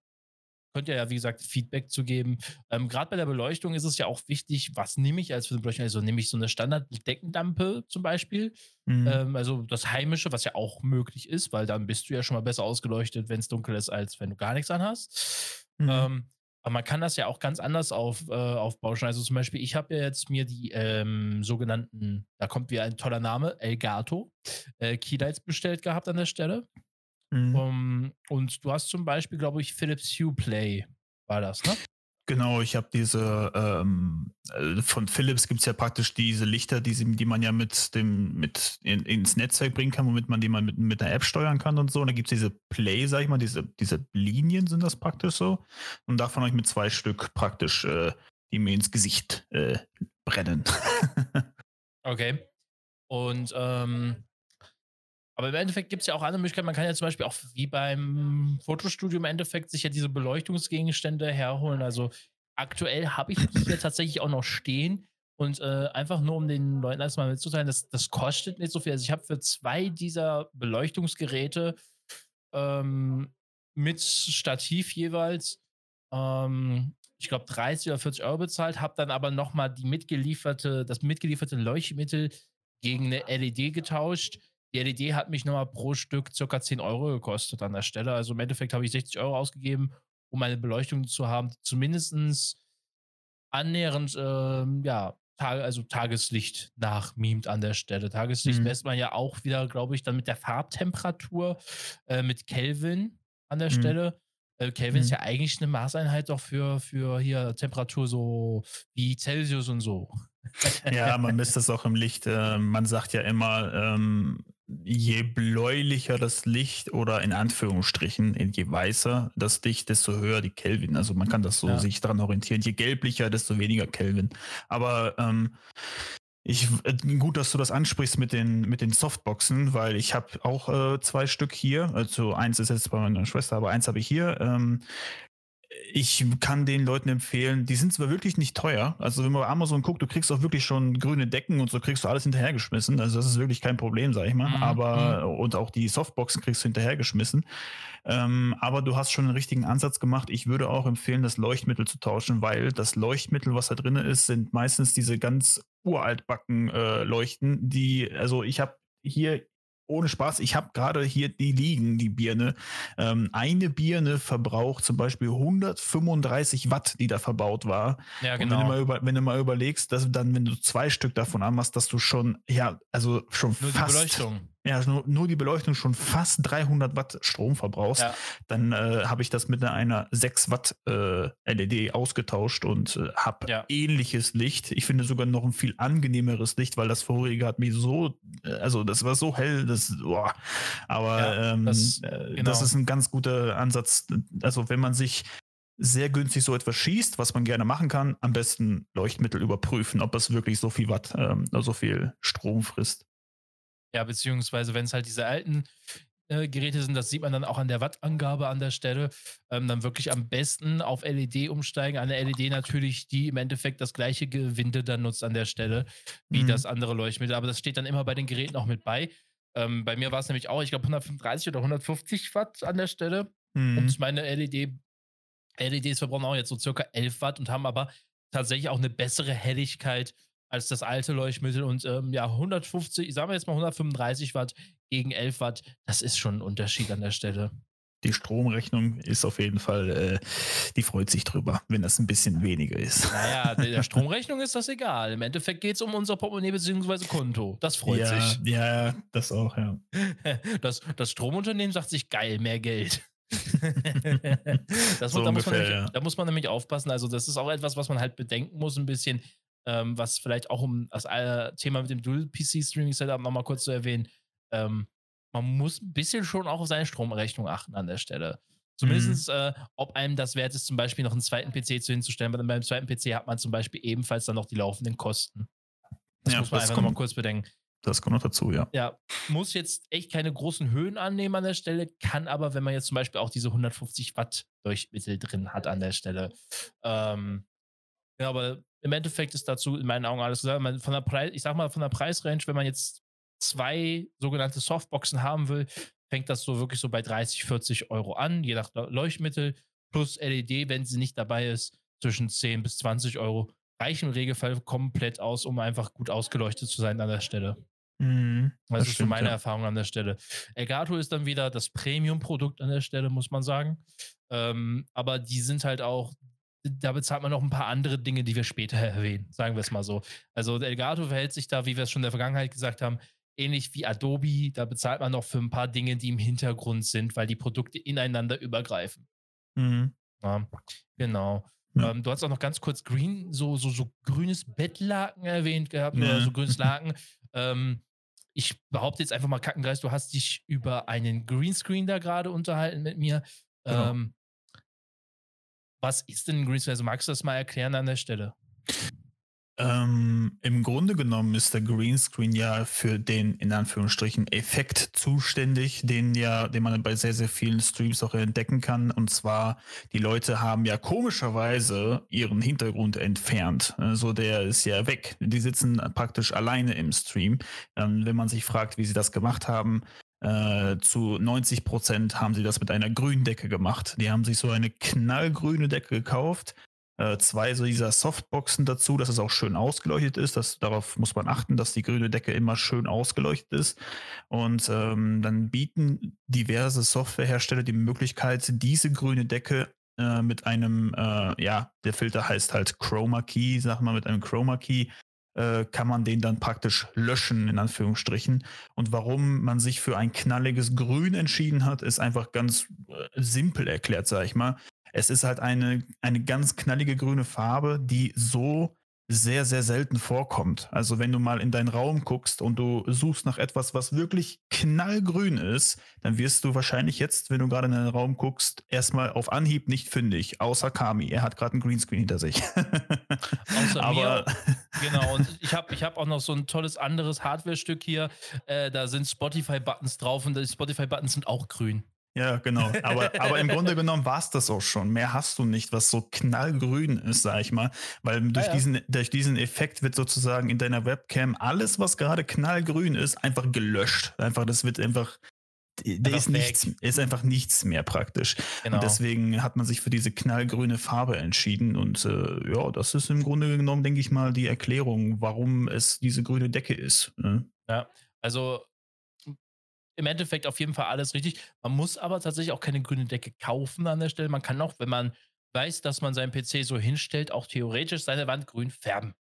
könnt ihr ja, wie gesagt, Feedback zu geben. Ähm, Gerade bei der Beleuchtung ist es ja auch wichtig, was nehme ich als für eine Beleuchtung? Also nehme ich so eine Standard-Deckendampe zum Beispiel, mhm. ähm, also das Heimische, was ja auch möglich ist, weil dann bist du ja schon mal besser ausgeleuchtet, wenn es dunkel ist, als wenn du gar nichts anhast. Mhm. Ähm, aber man kann das ja auch ganz anders auf, äh, aufbauschen. Also zum Beispiel, ich habe ja jetzt mir die ähm, sogenannten, da kommt wieder ein toller Name, Elgato, äh, Keylights bestellt gehabt an der Stelle. Mhm. Um, und du hast zum Beispiel, glaube ich, Philips Hue Play war das, ne? Genau, ich habe diese, ähm, äh, von Philips gibt es ja praktisch diese Lichter, die, sie, die man ja mit dem, mit in, ins Netzwerk bringen kann, womit man die mal mit, mit einer App steuern kann und so. Und da gibt es diese Play, sag ich mal, diese, diese Linien sind das praktisch so. Und davon habe ich mit zwei Stück praktisch, äh, die mir ins Gesicht äh, brennen. okay. Und ähm, aber im Endeffekt gibt es ja auch andere Möglichkeiten. Man kann ja zum Beispiel auch wie beim Fotostudio im Endeffekt sich ja diese Beleuchtungsgegenstände herholen. Also aktuell habe ich die hier tatsächlich auch noch stehen. Und äh, einfach nur, um den Leuten erstmal mitzuteilen, das, das kostet nicht so viel. Also ich habe für zwei dieser Beleuchtungsgeräte ähm, mit Stativ jeweils, ähm, ich glaube, 30 oder 40 Euro bezahlt, habe dann aber nochmal die mitgelieferte, das mitgelieferte Leuchtmittel gegen eine LED getauscht die LED hat mich nochmal pro Stück circa 10 Euro gekostet an der Stelle. Also im Endeffekt habe ich 60 Euro ausgegeben, um eine Beleuchtung zu haben, die zumindest annähernd, ähm, ja, Tag, also Tageslicht nachmimt an der Stelle. Tageslicht mhm. messt man ja auch wieder, glaube ich, dann mit der Farbtemperatur, äh, mit Kelvin an der mhm. Stelle. Äh, Kelvin mhm. ist ja eigentlich eine Maßeinheit doch für, für hier Temperatur so wie Celsius und so. ja, man misst das auch im Licht. Äh, man sagt ja immer, ähm, je bläulicher das Licht oder in Anführungsstrichen, je weißer das Licht, desto höher die Kelvin. Also man kann das so ja. sich daran orientieren. Je gelblicher, desto weniger Kelvin. Aber ähm, ich, äh, gut, dass du das ansprichst mit den, mit den Softboxen, weil ich habe auch äh, zwei Stück hier. Also eins ist jetzt bei meiner Schwester, aber eins habe ich hier. Ähm, ich kann den Leuten empfehlen, die sind zwar wirklich nicht teuer. Also wenn man bei Amazon guckt, du kriegst auch wirklich schon grüne Decken und so kriegst du alles hinterhergeschmissen. Also das ist wirklich kein Problem, sag ich mal. Mhm. Aber mhm. und auch die Softboxen kriegst du hinterhergeschmissen. Ähm, aber du hast schon einen richtigen Ansatz gemacht. Ich würde auch empfehlen, das Leuchtmittel zu tauschen, weil das Leuchtmittel, was da drin ist, sind meistens diese ganz uraltbacken äh, Leuchten, die, also ich habe hier ohne Spaß, ich habe gerade hier die liegen, die Birne. Ähm, eine Birne verbraucht zum Beispiel 135 Watt, die da verbaut war. Ja, genau. Und wenn du genau. mal, über, wenn du mal überlegst, dass dann, wenn du zwei Stück davon anmachst, dass du schon, ja, also schon Nur fast. Die Beleuchtung ja, nur, nur die Beleuchtung schon fast 300 Watt Strom verbrauchst, ja. dann äh, habe ich das mit einer 6 Watt äh, LED ausgetauscht und äh, habe ja. ähnliches Licht. Ich finde sogar noch ein viel angenehmeres Licht, weil das vorherige hat mich so, äh, also das war so hell, das, boah. aber ja, ähm, das, äh, genau. das ist ein ganz guter Ansatz. Also wenn man sich sehr günstig so etwas schießt, was man gerne machen kann, am besten Leuchtmittel überprüfen, ob es wirklich so viel Watt, ähm, so viel Strom frisst. Ja, beziehungsweise wenn es halt diese alten äh, Geräte sind, das sieht man dann auch an der Wattangabe an der Stelle, ähm, dann wirklich am besten auf LED umsteigen. Eine LED natürlich, die im Endeffekt das gleiche Gewinde dann nutzt an der Stelle wie mhm. das andere Leuchtmittel. Aber das steht dann immer bei den Geräten auch mit bei. Ähm, bei mir war es nämlich auch, ich glaube, 135 oder 150 Watt an der Stelle. Mhm. Und meine LED, LEDs verbrauchen auch jetzt so circa 11 Watt und haben aber tatsächlich auch eine bessere Helligkeit als das alte Leuchtmittel. Und ähm, ja, 150, sagen wir jetzt mal 135 Watt gegen 11 Watt, das ist schon ein Unterschied an der Stelle. Die Stromrechnung ist auf jeden Fall, äh, die freut sich drüber, wenn das ein bisschen weniger ist. Naja, der Stromrechnung ist das egal. Im Endeffekt geht es um unser Portemonnaie bzw. Konto. Das freut ja, sich. Ja, das auch, ja. Das, das Stromunternehmen sagt sich geil, mehr Geld. das, so da, ungefähr, muss nämlich, ja. da muss man nämlich aufpassen. Also, das ist auch etwas, was man halt bedenken muss, ein bisschen ähm, was vielleicht auch um das äh, Thema mit dem Dual-PC-Streaming-Setup nochmal kurz zu erwähnen, ähm, man muss ein bisschen schon auch auf seine Stromrechnung achten an der Stelle. Zumindest, mhm. äh, ob einem das wert ist, zum Beispiel noch einen zweiten PC zu hinzustellen, weil beim zweiten PC hat man zum Beispiel ebenfalls dann noch die laufenden Kosten. Das ja, muss man einfach nochmal kurz bedenken. Das kommt noch dazu, ja. Ja, muss jetzt echt keine großen Höhen annehmen an der Stelle, kann aber, wenn man jetzt zum Beispiel auch diese 150 Watt Durchmittel drin hat an der Stelle. Ähm, ja, aber im Endeffekt ist dazu in meinen Augen alles gesagt. Von der Preis, ich sag mal, von der Preisrange, wenn man jetzt zwei sogenannte Softboxen haben will, fängt das so wirklich so bei 30, 40 Euro an, je nach Leuchtmittel. plus LED, wenn sie nicht dabei ist, zwischen 10 bis 20 Euro. Reichen im Regelfall komplett aus, um einfach gut ausgeleuchtet zu sein an der Stelle. Mhm, das, das ist stimmt, so meine ja. Erfahrung an der Stelle. Elgato ist dann wieder das Premium-Produkt an der Stelle, muss man sagen. Ähm, aber die sind halt auch, da bezahlt man noch ein paar andere Dinge, die wir später erwähnen, sagen wir es mal so. Also Elgato verhält sich da, wie wir es schon in der Vergangenheit gesagt haben, ähnlich wie Adobe. Da bezahlt man noch für ein paar Dinge, die im Hintergrund sind, weil die Produkte ineinander übergreifen. Mhm. Ja, genau. Ja. Ähm, du hast auch noch ganz kurz Green, so, so, so grünes Bettlaken erwähnt gehabt, ja. oder so grünes Laken. ähm, ich behaupte jetzt einfach mal kackendreist, du hast dich über einen Greenscreen da gerade unterhalten mit mir. Genau. Ähm, was ist denn ein Greenscreen? Also magst du das mal erklären an der Stelle? Ähm, Im Grunde genommen ist der Greenscreen ja für den in Anführungsstrichen Effekt zuständig, den ja, den man bei sehr, sehr vielen Streams auch entdecken kann. Und zwar, die Leute haben ja komischerweise ihren Hintergrund entfernt. Also der ist ja weg. Die sitzen praktisch alleine im Stream. Ähm, wenn man sich fragt, wie sie das gemacht haben, äh, zu 90 Prozent haben sie das mit einer grünen Decke gemacht. Die haben sich so eine knallgrüne Decke gekauft, äh, zwei so dieser Softboxen dazu, dass es auch schön ausgeleuchtet ist. Das, darauf muss man achten, dass die grüne Decke immer schön ausgeleuchtet ist. Und ähm, dann bieten diverse Softwarehersteller die Möglichkeit, diese grüne Decke äh, mit einem, äh, ja, der Filter heißt halt Chroma Key, sag mal, mit einem Chroma Key äh, kann man den dann praktisch löschen, in Anführungsstrichen. Und warum man sich für ein knalliges Grün entschieden hat, ist einfach ganz äh, simpel erklärt, sag ich mal. Es ist halt eine, eine ganz knallige grüne Farbe, die so sehr, sehr selten vorkommt. Also wenn du mal in deinen Raum guckst und du suchst nach etwas, was wirklich knallgrün ist, dann wirst du wahrscheinlich jetzt, wenn du gerade in deinen Raum guckst, erstmal auf Anhieb nicht fündig, außer Kami. Er hat gerade einen Greenscreen hinter sich. Außer Aber mir. Genau, und ich habe ich hab auch noch so ein tolles anderes Hardware-Stück hier. Äh, da sind Spotify-Buttons drauf und die Spotify-Buttons sind auch grün. Ja, genau. Aber, aber im Grunde genommen war es das auch schon. Mehr hast du nicht, was so knallgrün ist, sag ich mal. Weil durch, ja, ja. Diesen, durch diesen Effekt wird sozusagen in deiner Webcam alles, was gerade knallgrün ist, einfach gelöscht. Einfach, das wird einfach. Da ist, nichts, ist einfach nichts mehr praktisch. Genau. Und deswegen hat man sich für diese knallgrüne Farbe entschieden. Und äh, ja, das ist im Grunde genommen, denke ich mal, die Erklärung, warum es diese grüne Decke ist. Ne? Ja, also im Endeffekt auf jeden Fall alles richtig. Man muss aber tatsächlich auch keine grüne Decke kaufen an der Stelle. Man kann auch, wenn man weiß, dass man seinen PC so hinstellt, auch theoretisch seine Wand grün färben.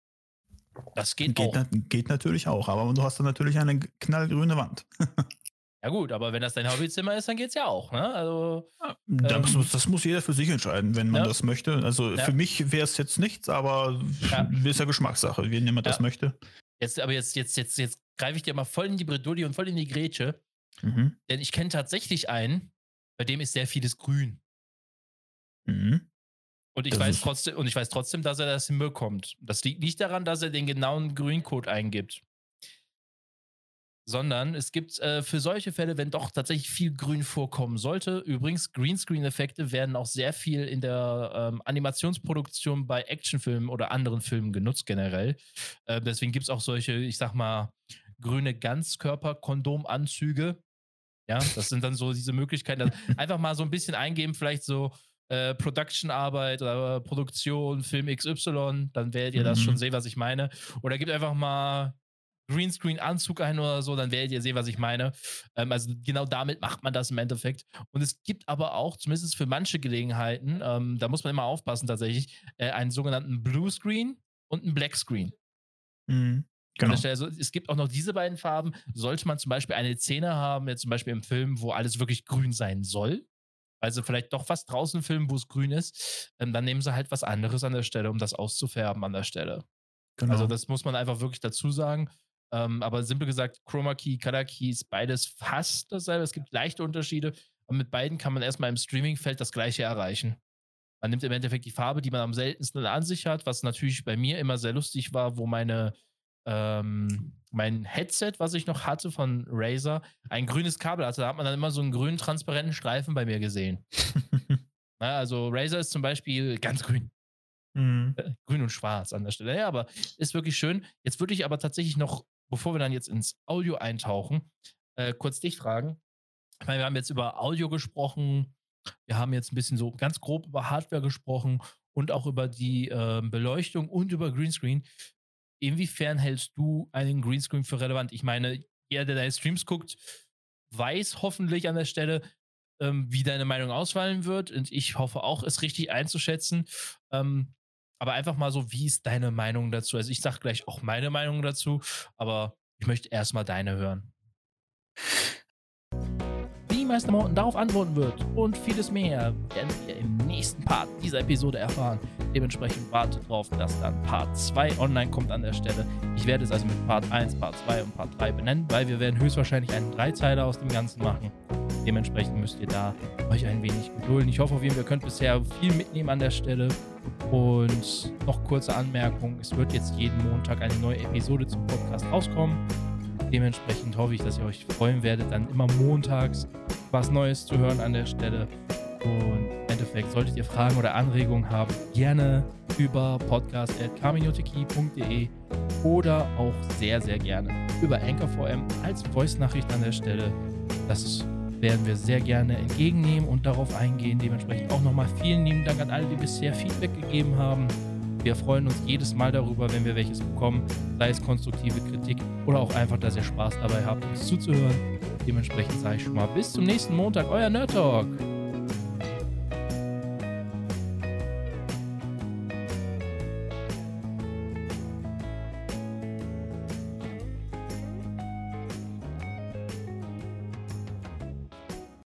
Das geht, geht auch. Na, geht natürlich auch, aber du hast dann natürlich eine knallgrüne Wand. ja gut, aber wenn das dein Hobbyzimmer ist, dann geht es ja auch. Ne? Also, das, ähm, das, muss jeder für sich entscheiden, wenn man ja. das möchte. Also ja. für mich wäre es jetzt nichts, aber ja. ist ja Geschmackssache, wie jemand das möchte. Jetzt, aber jetzt, jetzt, jetzt, jetzt greife ich dir mal voll in die Bredouille und voll in die Grätsche. Mhm. Denn ich kenne tatsächlich einen, bei dem ist sehr vieles grün. Mhm. Und ich, weiß trotzdem, und ich weiß trotzdem, dass er das hinbekommt. Das liegt nicht daran, dass er den genauen Grüncode eingibt. Sondern es gibt äh, für solche Fälle, wenn doch tatsächlich viel Grün vorkommen sollte. Übrigens, Greenscreen-Effekte werden auch sehr viel in der ähm, Animationsproduktion bei Actionfilmen oder anderen Filmen genutzt, generell. Äh, deswegen gibt es auch solche, ich sag mal, grüne Ganzkörper-Kondomanzüge. Ja, das sind dann so diese Möglichkeiten. Also einfach mal so ein bisschen eingeben, vielleicht so äh, Production-Arbeit oder Produktion, Film XY, dann werdet ihr mhm. das schon mhm. sehen, was ich meine. Oder gebt einfach mal Greenscreen-Anzug ein oder so, dann werdet ihr sehen, was ich meine. Ähm, also genau damit macht man das im Endeffekt. Und es gibt aber auch, zumindest für manche Gelegenheiten, ähm, da muss man immer aufpassen tatsächlich, äh, einen sogenannten Blue Screen und einen Black Screen. Mhm. Genau. Also es gibt auch noch diese beiden Farben. Sollte man zum Beispiel eine Szene haben, jetzt zum Beispiel im Film, wo alles wirklich grün sein soll, also vielleicht doch was draußen filmen, wo es grün ist, ähm, dann nehmen sie halt was anderes an der Stelle, um das auszufärben an der Stelle. Genau. Also das muss man einfach wirklich dazu sagen. Ähm, aber simpel gesagt, Chroma Key, Color Key ist beides fast dasselbe. Es gibt leichte Unterschiede, aber mit beiden kann man erstmal im Streamingfeld das gleiche erreichen. Man nimmt im Endeffekt die Farbe, die man am seltensten an sich hat, was natürlich bei mir immer sehr lustig war, wo meine ähm, mein Headset, was ich noch hatte von Razer, ein grünes Kabel hatte. Da hat man dann immer so einen grünen, transparenten Streifen bei mir gesehen. Na, also Razer ist zum Beispiel ganz grün. Mhm. Äh, grün und schwarz an der Stelle. Ja, aber ist wirklich schön. Jetzt würde ich aber tatsächlich noch, bevor wir dann jetzt ins Audio eintauchen, äh, kurz dich fragen. Ich meine, wir haben jetzt über Audio gesprochen, Wir haben jetzt ein bisschen so ganz grob über Hardware gesprochen und auch über die äh, Beleuchtung und über Greenscreen. Inwiefern hältst du einen Greenscreen für relevant? Ich meine, jeder, der deine Streams guckt, weiß hoffentlich an der Stelle, ähm, wie deine Meinung ausfallen wird. Und ich hoffe auch, es richtig einzuschätzen. Ähm, aber einfach mal so, wie ist deine Meinung dazu? Also ich sage gleich auch meine Meinung dazu, aber ich möchte erstmal deine hören. Meister Morten darauf antworten wird und vieles mehr werden wir im nächsten Part dieser Episode erfahren. Dementsprechend wartet darauf, dass dann Part 2 online kommt an der Stelle. Ich werde es also mit Part 1, Part 2 und Part 3 benennen, weil wir werden höchstwahrscheinlich einen Dreizeiler aus dem Ganzen machen. Dementsprechend müsst ihr da euch ein wenig gedulden. Ich hoffe auf jeden Fall, ihr könnt bisher viel mitnehmen an der Stelle. Und noch kurze Anmerkung: Es wird jetzt jeden Montag eine neue Episode zum Podcast rauskommen. Dementsprechend hoffe ich, dass ihr euch freuen werdet, dann immer montags was Neues zu hören an der Stelle. Und im Endeffekt, solltet ihr Fragen oder Anregungen haben, gerne über podcast.carminotiki.de oder auch sehr, sehr gerne über AnchorVM als Voice-Nachricht an der Stelle. Das werden wir sehr gerne entgegennehmen und darauf eingehen. Dementsprechend auch nochmal vielen lieben Dank an alle, die bisher Feedback gegeben haben. Wir freuen uns jedes Mal darüber, wenn wir welches bekommen, sei es konstruktive Kritik oder auch einfach, dass ihr Spaß dabei habt, uns zuzuhören. Dementsprechend sage ich schon mal bis zum nächsten Montag, euer Nerd Talk.